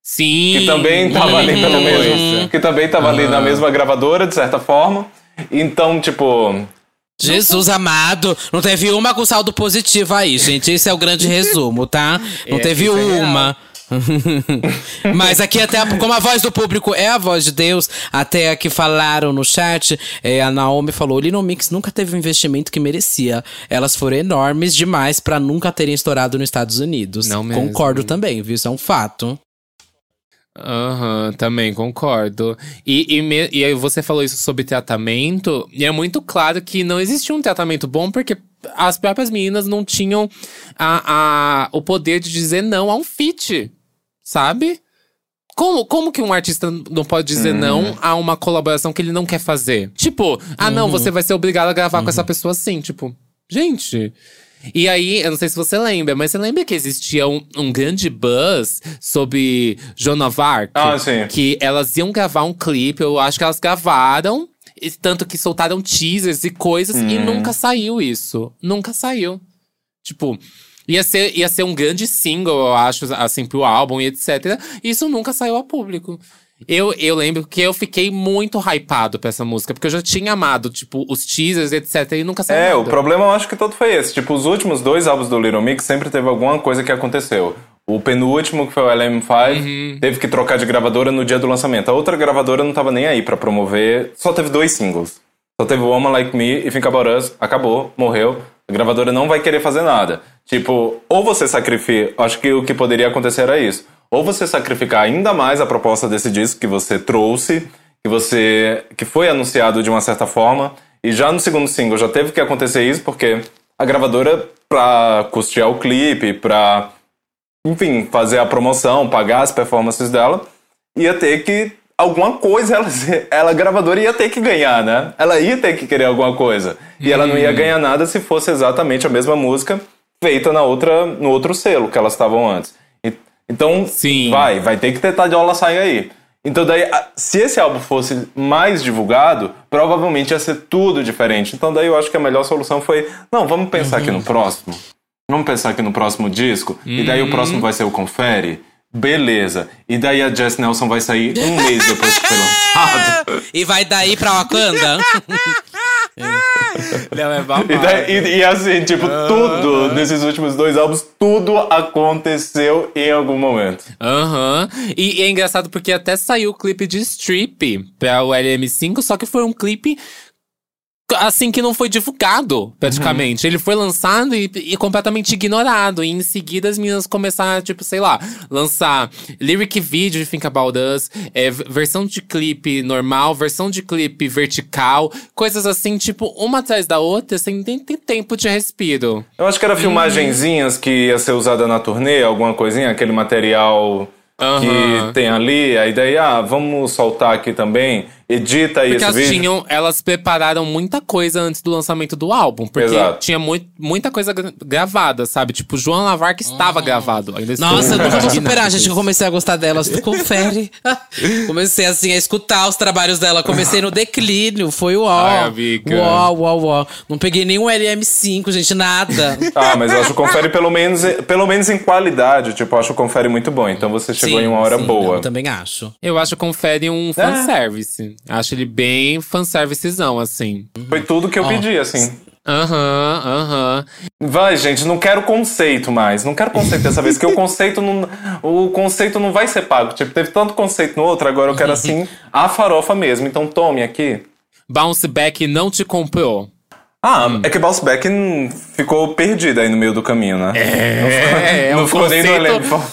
Sim. que também tava ali pelo muita mesmo, que também tava ali na mesma gravadora de certa forma. Então, tipo, Jesus amado, não teve uma com saldo positivo aí, gente. Esse é o grande resumo, tá? Não É, teve é uma. Mas aqui até, como a voz do público é a voz de Deus, até que falaram no chat, é, a Naomi falou, Little Mix nunca teve o investimento que merecia. Elas foram enormes demais pra nunca terem estourado nos Estados Unidos. Não mesmo. Concordo também, viu? Isso é um fato. Aham, também concordo. E, e, me- e aí você falou isso sobre tratamento, e é muito claro que não existia um tratamento bom, porque as próprias meninas não tinham a, a, o poder de dizer não a um feat, sabe? Como, como que um artista não pode dizer não a uma colaboração que ele não quer fazer? Tipo, ah, não, você vai ser obrigado a gravar com essa pessoa assim. Tipo, gente. E aí, eu não sei se você lembra, mas você lembra que existia um, um grande buzz sobre Joan of Arc? Ah, sim. Que elas iam gravar um clipe, eu acho que elas gravaram, tanto que soltaram teasers e coisas, e nunca saiu isso. Nunca saiu. Tipo, ia ser, ia ser um grande single, eu acho, assim, pro álbum e etc. Isso nunca saiu a público. Eu, eu lembro que eu fiquei muito hypado pra essa música, porque eu já tinha amado, tipo, os teasers, etc. E nunca saiu é, nada. o problema eu acho que todo foi esse. Tipo, os últimos dois álbuns do Little Mix sempre teve alguma coisa que aconteceu. O penúltimo, que foi o LM5, teve que trocar de gravadora no dia do lançamento. A outra gravadora não tava nem aí pra promover, só teve dois singles. Só teve Woman Like Me e Think About Us, acabou, morreu. A gravadora não vai querer fazer nada. Tipo, ou você sacrifica. Acho que o que poderia acontecer era isso. Ou você sacrificar ainda mais a proposta desse disco que você trouxe, que você que foi anunciado de uma certa forma e já no segundo single já teve que acontecer isso porque a gravadora para custear o clipe, para enfim, fazer a promoção, pagar as performances dela, ia ter que alguma coisa ela, ela gravadora ia ter que ganhar, né? Ela ia ter que querer alguma coisa. E ela não ia hum. ganhar nada se fosse exatamente a mesma música feita na outra no outro selo que elas estavam antes. Então, Sim. vai, vai ter que ter Tadiola sair aí. Então daí, se esse álbum fosse mais divulgado, provavelmente ia ser tudo diferente. Então daí eu acho que a melhor solução foi, não, vamos pensar uhum. aqui no próximo. Vamos pensar aqui no próximo disco. Uhum. E daí o uhum. próximo vai ser o Confere. Beleza. E daí a Jess Nelson vai sair um mês depois que foi lançado. e vai daí pra Wakanda? Não, é babado. E, daí, e, e, assim, tipo, uh tudo nesses últimos dois álbuns, tudo aconteceu em algum momento. Aham. Uh -huh. e, e, é engraçado porque até saiu o clipe de Strip pra o LM5, só que foi um clipe assim que não foi divulgado, praticamente. Uhum. Ele foi lançado e, e, completamente ignorado. E em seguida as meninas começaram, tipo, sei lá, lançar lyric video de Think About Us, é, versão de clipe normal, versão de clipe vertical, coisas assim, tipo, uma atrás da outra, sem nem ter tempo de respiro. Eu acho que era filmagenzinhas que ia ser usada na turnê, alguma coisinha, aquele material Uhum. que tem ali, a ideia, ah, vamos soltar aqui também, edita porque esse elas vídeo. Tinham, elas prepararam muita coisa antes do lançamento do álbum, porque Exato. tinha muito, muita coisa gravada, sabe? Tipo, João Lavar que estava uhum. gravado. Ainda Nossa, eu nunca vou superar, gente, que eu comecei a gostar delas, tu confere. comecei, assim, a escutar os trabalhos dela, comecei no declínio, foi o ó. Uau, uau, uau. Não peguei nenhum LM5, gente, nada. ah, mas eu acho que confere pelo menos, pelo menos em qualidade, tipo, eu acho o confere muito bom, então você chegou chegou sim, em uma hora sim, boa. Eu também acho. Eu acho que confere um é. fanservice. É. Acho ele bem fanservicezão, assim. Foi tudo que eu pedi, assim. Aham, aham. Vai, gente, não quero conceito mais. Não quero conceito dessa vez, porque o conceito não. O conceito não vai ser pago. Tipo, teve tanto conceito no outro, agora eu quero assim, a farofa mesmo. Então tome aqui. Bounce Back não te comprou. Ah, hum. é que Bounce Back ficou perdido aí no meio do caminho, né? É, não ficou, é, não ficou conceito... nem no elenco.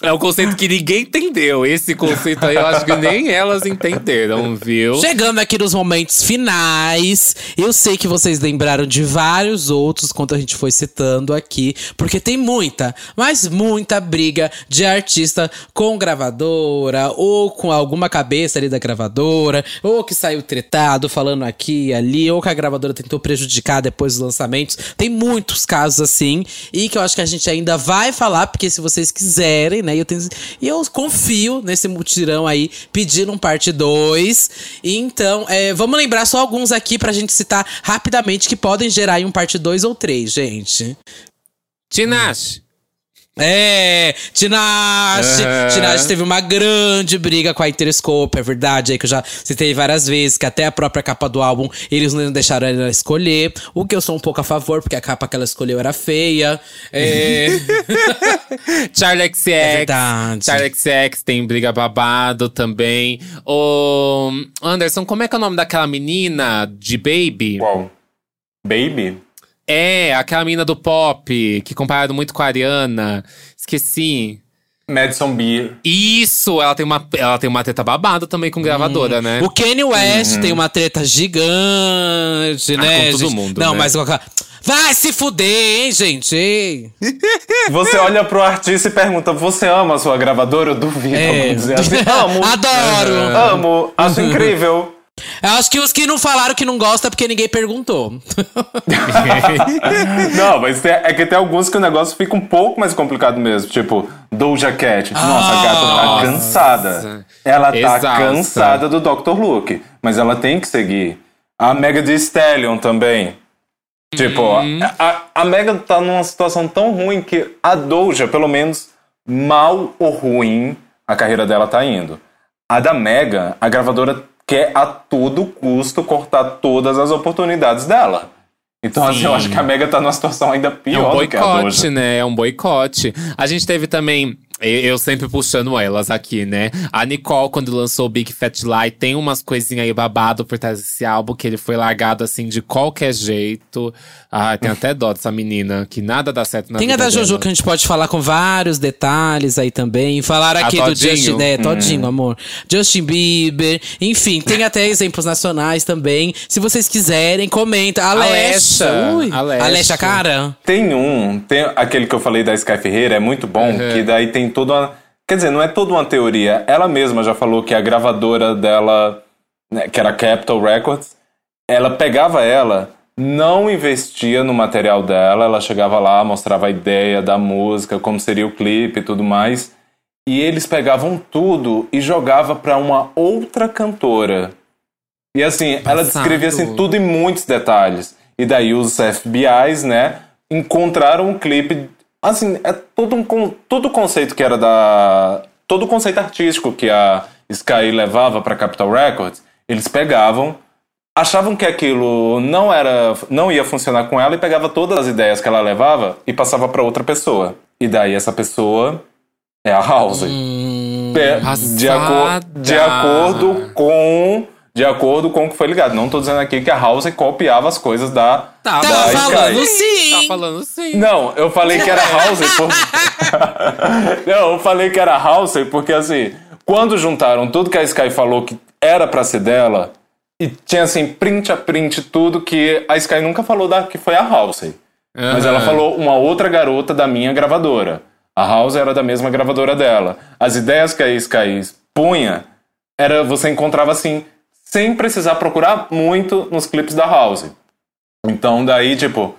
É um conceito que ninguém entendeu. Esse conceito aí eu acho que nem elas entenderam, viu? Chegando aqui nos momentos finais, eu sei que vocês lembraram de vários outros quando a gente foi citando aqui, porque tem muita, mas muita briga de artista com gravadora ou com alguma cabeça ali da gravadora, ou que saiu tretado falando aqui e ali, ou que a gravadora tentou prejudicar depois dos lançamentos. Tem muitos casos assim e que eu acho que a gente ainda vai falar, porque se vocês quiserem, né? E eu, tenho, e eu confio nesse mutirão aí, pedindo um parte 2. Então, é, vamos lembrar só alguns aqui pra gente citar rapidamente que podem gerar aí um parte 2 ou 3, gente. Tinashe. É, Tinashe. Uhum. Tinashe teve uma grande briga com a Interscope, é verdade, aí que eu já citei várias vezes, que até a própria capa do álbum eles não deixaram ela escolher. O que eu sou um pouco a favor, porque a capa que ela escolheu era feia. É. Charlie XX. É verdade. Charlie XX tem briga babado também. O Anderson, como é que é o nome daquela menina de Baby? Qual? Baby? É, aquela menina do pop, que comparado muito com a Ariana. Esqueci. Madison Beer. Isso, ela tem uma, ela tem uma treta babada também com gravadora, hum. né? O Kanye West uhum. tem uma treta gigante, ah, né? Com todo mundo, Não, né? mas Vai se fuder, hein, gente? Você olha pro artista e pergunta: Você ama a sua gravadora? Eu duvido. É. Dizer assim, amo. Adoro. Amo. Acho incrível. Eu acho que os que não falaram que não gostam é porque ninguém perguntou. não, mas tem, é que tem alguns que o negócio fica um pouco mais complicado mesmo. Tipo, Doja Cat. Nossa, a gata tá nossa. cansada. Ela tá Exausta. cansada do Dr. Luke. Mas ela tem que seguir. A Mega Thee Stallion também. Tipo, uhum. a, a Mega tá numa situação tão ruim que a Doja, pelo menos, mal ou ruim, a carreira dela tá indo. A da Mega, a gravadora quer a todo custo cortar todas as oportunidades dela. Então, assim, eu acho que a Mega tá numa situação ainda pior é um boicote, né? É um boicote. A gente teve também Eu, eu sempre puxando elas aqui, né? A Nicole, quando lançou o Big Fat Lie, tem umas coisinhas aí babado por trás desse álbum, que ele foi largado assim de qualquer jeito. Ah, tem até dó dessa menina, que nada dá certo na Tem a vida da Jojo dela. que a gente pode falar com vários detalhes aí também. Falaram A aqui do? Justin, é, Todinho, amor. Justin Bieber. Enfim, tem até exemplos nacionais também. Se vocês quiserem, comenta. Alexa. Alexa. Ui. Alexa. Alexa, cara. Tem um, tem aquele que eu falei da Sky Ferreira, é muito bom, Uhum. que daí tem toda uma. Quer dizer, não é toda uma teoria. Ela mesma já falou que a gravadora dela, né, que era Capitol Records, ela pegava ela, não investia no material dela, ela chegava lá, mostrava a ideia da música, como seria o clipe e tudo mais, e eles pegavam tudo e jogava para uma outra cantora. E assim, ela Passado. descrevia assim, tudo em muitos detalhes. E daí os FBIs, né, encontraram um clipe. Assim, é todo um todo o conceito que era da. Todo o conceito artístico que a Sky levava para Capitol Records, eles pegavam, achavam que aquilo não era não ia funcionar com ela e pegava todas as ideias que ela levava e passava para outra pessoa. E daí essa pessoa é a House. Hum, de, acor- de acordo com de acordo com o que foi ligado. Não tô dizendo aqui que a House copiava as coisas da Tá, Tá da falando Sky. sim. Tá falando sim. Não, eu falei que era House por... Não, eu falei que era House porque assim, quando juntaram tudo que a Sky falou que era pra ser dela e tinha assim print a print tudo que a Sky nunca falou da que foi a House. Mas ela falou uma outra garota da minha gravadora. A House era da mesma gravadora dela. As ideias que a Sky punha, era você encontrava assim, sem precisar procurar muito nos clipes da House. Então daí, tipo,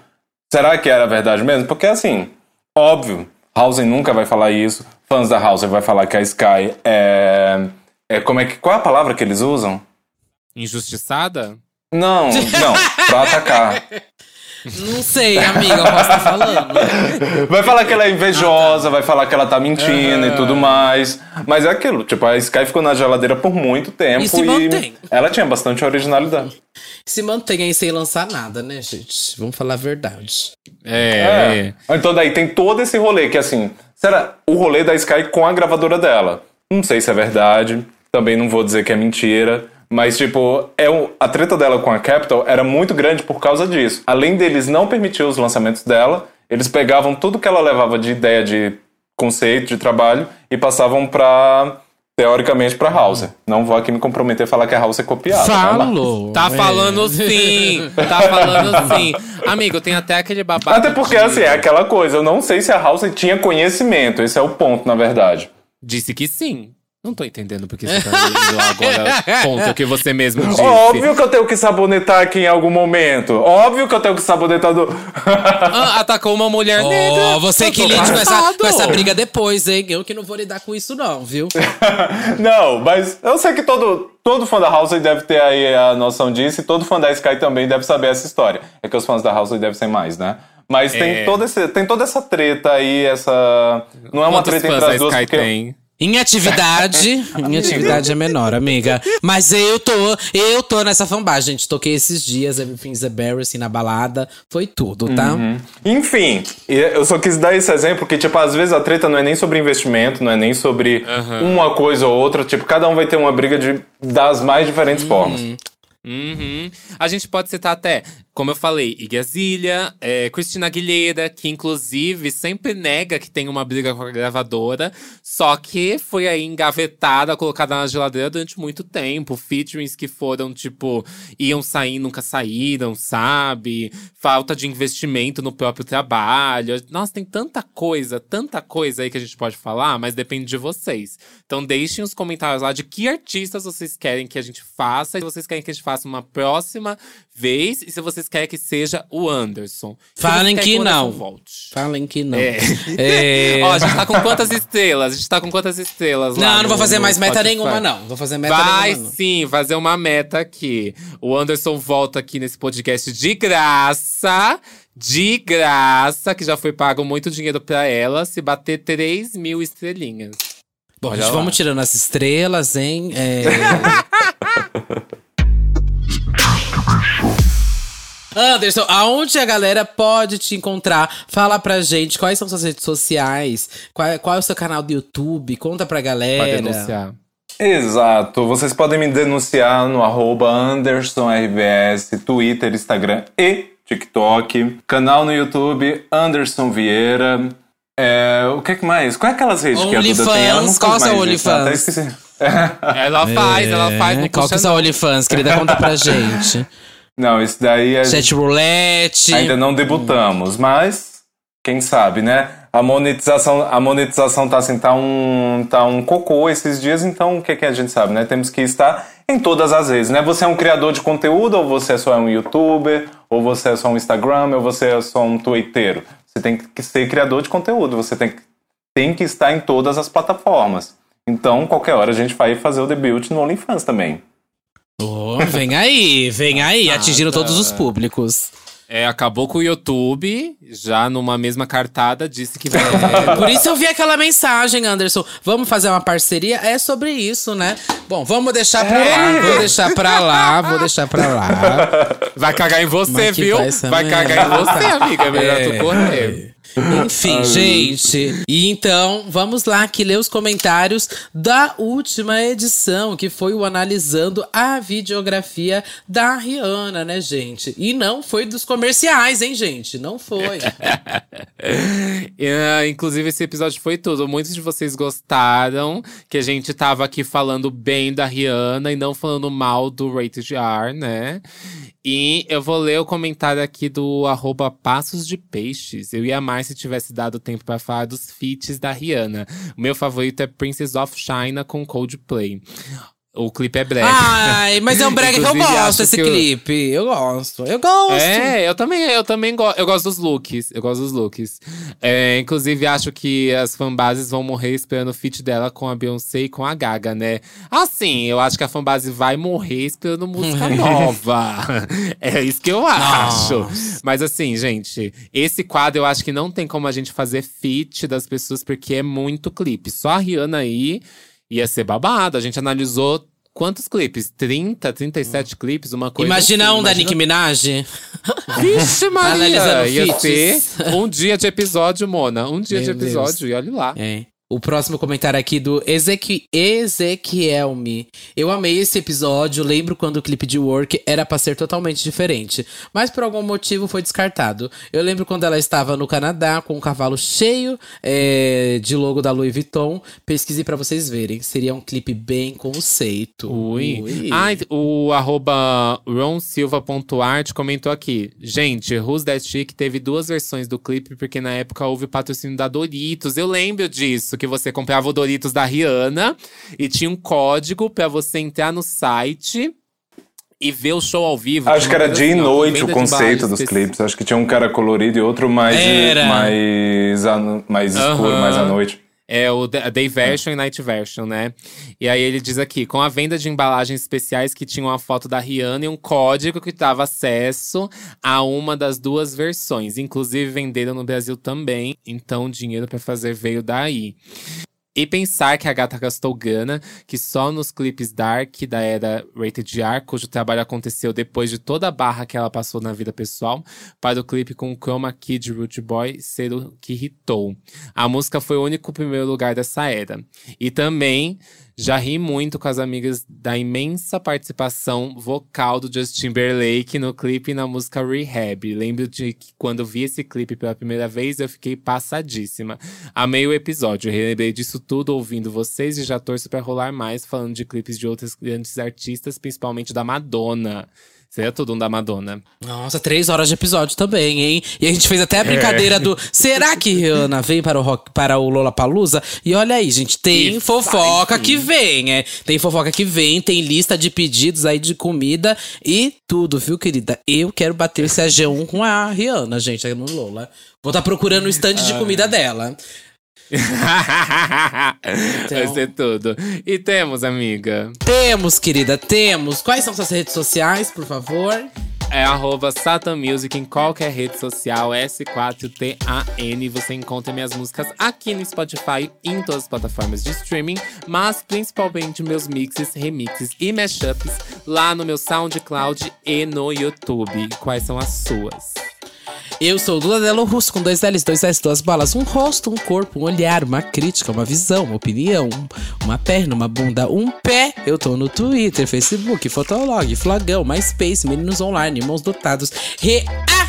será que era verdade mesmo? Porque assim, óbvio, House nunca vai falar isso. Fãs da House vai falar que a Sky é, é como é que qual é a palavra que eles usam? Injustiçada? Não, não, pra atacar. Não sei, amiga, eu posso estar falando. Vai falar que ela é invejosa, vai falar que ela tá mentindo e tudo mais. Mas é aquilo, tipo, a Sky ficou na geladeira por muito tempo E se mantém. ela tinha bastante originalidade. Se mantém aí sem lançar nada, né, gente? Vamos falar a verdade. É. É. Então daí tem todo esse rolê que assim, será o rolê da Sky com a gravadora dela? Não sei se é verdade, também não vou dizer que é mentira, mas tipo, é o, a treta dela com a Capitol era muito grande por causa disso. Além deles não permitir os lançamentos dela, eles pegavam tudo que ela levava de ideia de conceito, de trabalho e passavam pra teoricamente pra House. Não vou aqui me comprometer a falar que a House é copiada. tá? Falou. Tá falando sim! Tá falando sim! Amigo, tem até aquele babado. Até porque, de- assim, é aquela coisa. Eu não sei se a House tinha conhecimento. Esse é o ponto, na verdade. Disse que sim. Não tô entendendo porque você tá indo agora contra o que você mesmo disse. Óbvio que eu tenho que sabonetar aqui em algum momento. Óbvio que eu tenho que sabonetar do. Ah, atacou uma mulher negra. Ó, você que lide com essa, com essa briga depois, hein? Eu que não vou lidar com isso, não, viu? não, mas eu sei que todo, todo fã da House deve ter aí a noção disso e todo fã da Sky também deve saber essa história. É que os fãs da House devem ser mais, né? Mas tem, É. todo esse, tem toda essa treta aí, essa. Não é uma Quantos treta fãs entre as duas, Sky porque. tem? Em atividade, em atividade é menor, amiga. Mas eu tô, eu tô nessa fanbase, gente. Toquei esses dias, Everything's Embarrassing na balada. Foi tudo, tá? Enfim, e eu só quis dar esse exemplo que, tipo, às vezes a treta não é nem sobre investimento, não é nem sobre uma coisa ou outra. Tipo, cada um vai ter uma briga de, das mais diferentes formas. Uhum. A gente pode citar até, como eu falei, Iggy Azalea, é, Cristina Aguilera, que inclusive sempre nega que tem uma briga com a gravadora, só que foi aí engavetada, colocada na geladeira durante muito tempo. Featurings que foram, tipo, iam sair, nunca saíram, sabe? Falta de investimento no próprio trabalho. Nossa, tem tanta coisa, tanta coisa aí que a gente pode falar, mas depende de vocês. Então deixem os comentários lá de que artistas vocês querem que a gente faça, e vocês querem que a gente faça uma próxima vez, e se vocês querem que seja o Anderson. Se Falem que Anderson não. Volte. Falem que não. É. É. Ó, a gente tá com quantas estrelas? A gente tá com quantas estrelas lá Não, não no- vou fazer mais meta Spotify? nenhuma, não. Vou fazer meta Vai nenhuma, sim, fazer uma meta aqui. O Anderson volta aqui nesse podcast de graça. De graça, que já foi pago muito dinheiro pra ela, se bater 3 mil estrelinhas. Bom, Olha gente, lá. vamos tirando as estrelas, hein? É... Anderson, aonde a galera pode te encontrar? Fala pra gente quais são suas redes sociais, qual, qual é o seu canal do YouTube, conta pra galera. Pode denunciar. Exato. Vocês podem me denunciar no arroba AndersonRBS, Twitter, Instagram e TikTok. Canal no YouTube, Anderson Vieira. É, o que, que mais? Qual é aquelas redes que a Duda tem? Ela não OnlyFans, qual é o Até OnlyFans? esqueci. Ela faz, ela faz. É, Não Qual que é o seu OnlyFans, querida? Conta pra gente. Não, isso daí a Chat roulette. ainda não debutamos, mas quem sabe, né? A monetização, a monetização tá assim, tá um, tá um cocô esses dias, então o que, que a gente sabe, né? Temos que estar em todas as redes, né? Você é um criador de conteúdo, ou você é só um youtuber, ou você é só um Instagram, ou você é só um twitteiro. Você tem que ser criador de conteúdo, você tem, que- tem que estar em todas as plataformas. Então, qualquer hora a gente vai fazer o debut no OnlyFans também. Oh, vem aí, vem aí, atingindo todos os públicos. É, acabou com o YouTube, já numa mesma cartada, disse que vai. Por isso eu vi aquela mensagem, Anderson. Vamos fazer uma parceria? É sobre isso, né? Bom, vamos deixar pra lá, vou deixar pra lá, vou deixar pra lá. vai cagar em você, Mas viu? vai Vai cagar em você, amiga. É melhor tu É. correr. Enfim, gente. E então, vamos lá que ler os comentários da última edição, que foi o analisando a videografia da Rihanna, né, gente? E não foi dos comerciais, hein, gente? Não foi. É, inclusive, esse episódio foi tudo. Muitos de vocês gostaram que a gente tava aqui falando bem da Rihanna e não falando mal do Rated R, né? E eu vou ler o comentário aqui do arroba Passos de Peixes. Eu ia amar se tivesse dado tempo pra falar dos feats da Rihanna. O meu favorito é Princess of China com Coldplay. O clipe é breve. Ai, mas é um brega que eu gosto, esse que clipe. Eu gosto. Eu gosto. É, eu também, eu também gosto. Eu gosto dos looks. Eu gosto dos looks. É, inclusive, acho que as fanbases vão morrer esperando o feat dela com a Beyoncé e com a Gaga, né? Assim, eu acho que a fanbase vai morrer esperando música nova. é isso que eu acho. Mas assim, gente, esse quadro eu acho que não tem como a gente fazer feat das pessoas, porque é muito clipe. Só a Rihanna aí ia ser babado. A gente analisou. Quantos clipes? 30, 37 clipes, uma coisa Imagina assim. um da Nicki Minaj. Vixe, Maria! Ia ser um dia de episódio, Mona. Um dia Meu de episódio, e olha lá. É. O próximo comentário aqui do Ezequi Ezequielme. Eu amei esse episódio, lembro quando o clipe de Work era pra ser totalmente diferente, mas por algum motivo foi descartado. Eu lembro quando ela estava no Canadá com um cavalo cheio é, de logo da Louis Vuitton. Pesquisei pra vocês verem, seria um clipe bem conceito. Ui. Ai, o arroba ronsilva.art comentou aqui. Gente, Who's That Chick teve duas versões do clipe, porque na época houve patrocínio da Doritos. Eu lembro disso, que você comprava o Doritos da Rihanna e tinha um código pra você entrar no site e ver o show ao vivo. Acho que era dia e noite o conceito dos clipes. Acho que tinha um cara colorido e outro mais, Era. mais, mais escuro, Aham. mais à noite. É o da- Day Version e Night Version, né? E aí ele diz aqui: com a venda de embalagens especiais que tinham a foto da Rihanna e um código que dava acesso a uma das duas versões. Inclusive venderam no Brasil também, então o dinheiro pra fazer veio daí. E pensar que a gata gastou grana, que só nos clipes Dark da era Rated R, cujo trabalho aconteceu depois de toda a barra que ela passou na vida pessoal, para o clipe com o Chroma de Root Boy ser o que hitou. A música foi o único primeiro lugar dessa era. E também já ri muito com as amigas da imensa participação vocal do Justin Timberlake no clipe e na música Rehab. Lembro de que quando vi esse clipe pela primeira vez, eu fiquei passadíssima. Amei o episódio, relembrei disso tudo ouvindo vocês e já torço pra rolar mais falando de clipes de outras grandes artistas, principalmente da Madonna. Seria tudo um da Madonna. Nossa, três horas de episódio também, hein? E a gente fez até a brincadeira do será que Rihanna vem para o rock, para o Lollapalooza? E olha aí, gente, tem E fofoca vai que vem, é. Tem fofoca que vem, tem lista de pedidos aí de comida e tudo, viu, querida? Eu quero bater esse AG1 com a Rihanna, gente, aí no Lola. Vou estar procurando o stand de comida dela. Vai ser tudo. E temos, amiga. Temos, querida, temos. Quais são suas redes sociais, por favor? é arroba Satan Music em qualquer rede social, S4TAN. Você encontra minhas músicas aqui no Spotify e em todas as plataformas de streaming, mas principalmente meus mixes, remixes e mashups lá no meu SoundCloud e no YouTube. Quais são as suas? Eu sou Lula Delo Russo, com dois L's, dois S, duas balas, um rosto, um corpo, um olhar, uma crítica, uma visão, uma opinião, uma perna, uma bunda, um pé. Eu tô no Twitter, Facebook, Fotolog, Flagão, MySpace, Meninos Online, Irmãos Dotados,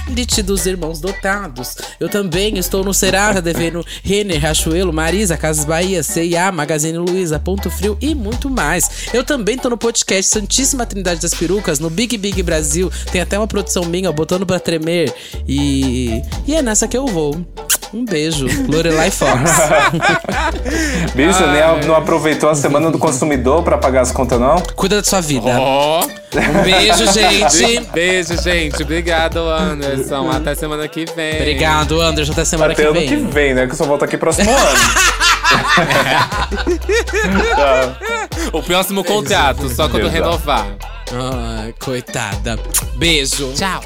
Reality dos Irmãos Dotados. Eu também estou no Serasa, devendo Renner, Rachuelo, Marisa, Casas Bahia, C&A, Magazine Luiza, Ponto Frio e muito mais. Eu também tô no podcast Santíssima Trindade das Perucas, no Big Big Brasil. Tem até uma produção minha, botando pra tremer. E e, é nessa que eu vou. Um beijo, Lorelai Fox. Bicho, nem não aproveitou a semana do consumidor para pagar as contas, não? Cuida da sua vida. Oh. Um beijo, gente. beijo, gente. Obrigado, Anderson. Até semana que vem. Obrigado, Anderson. Até semana Até que vem. Até ano que vem, né? Que eu só volto aqui próximo ano. tá. O próximo contrato, só quando Exato. renovar. Ai, coitada. Beijo. Tchau.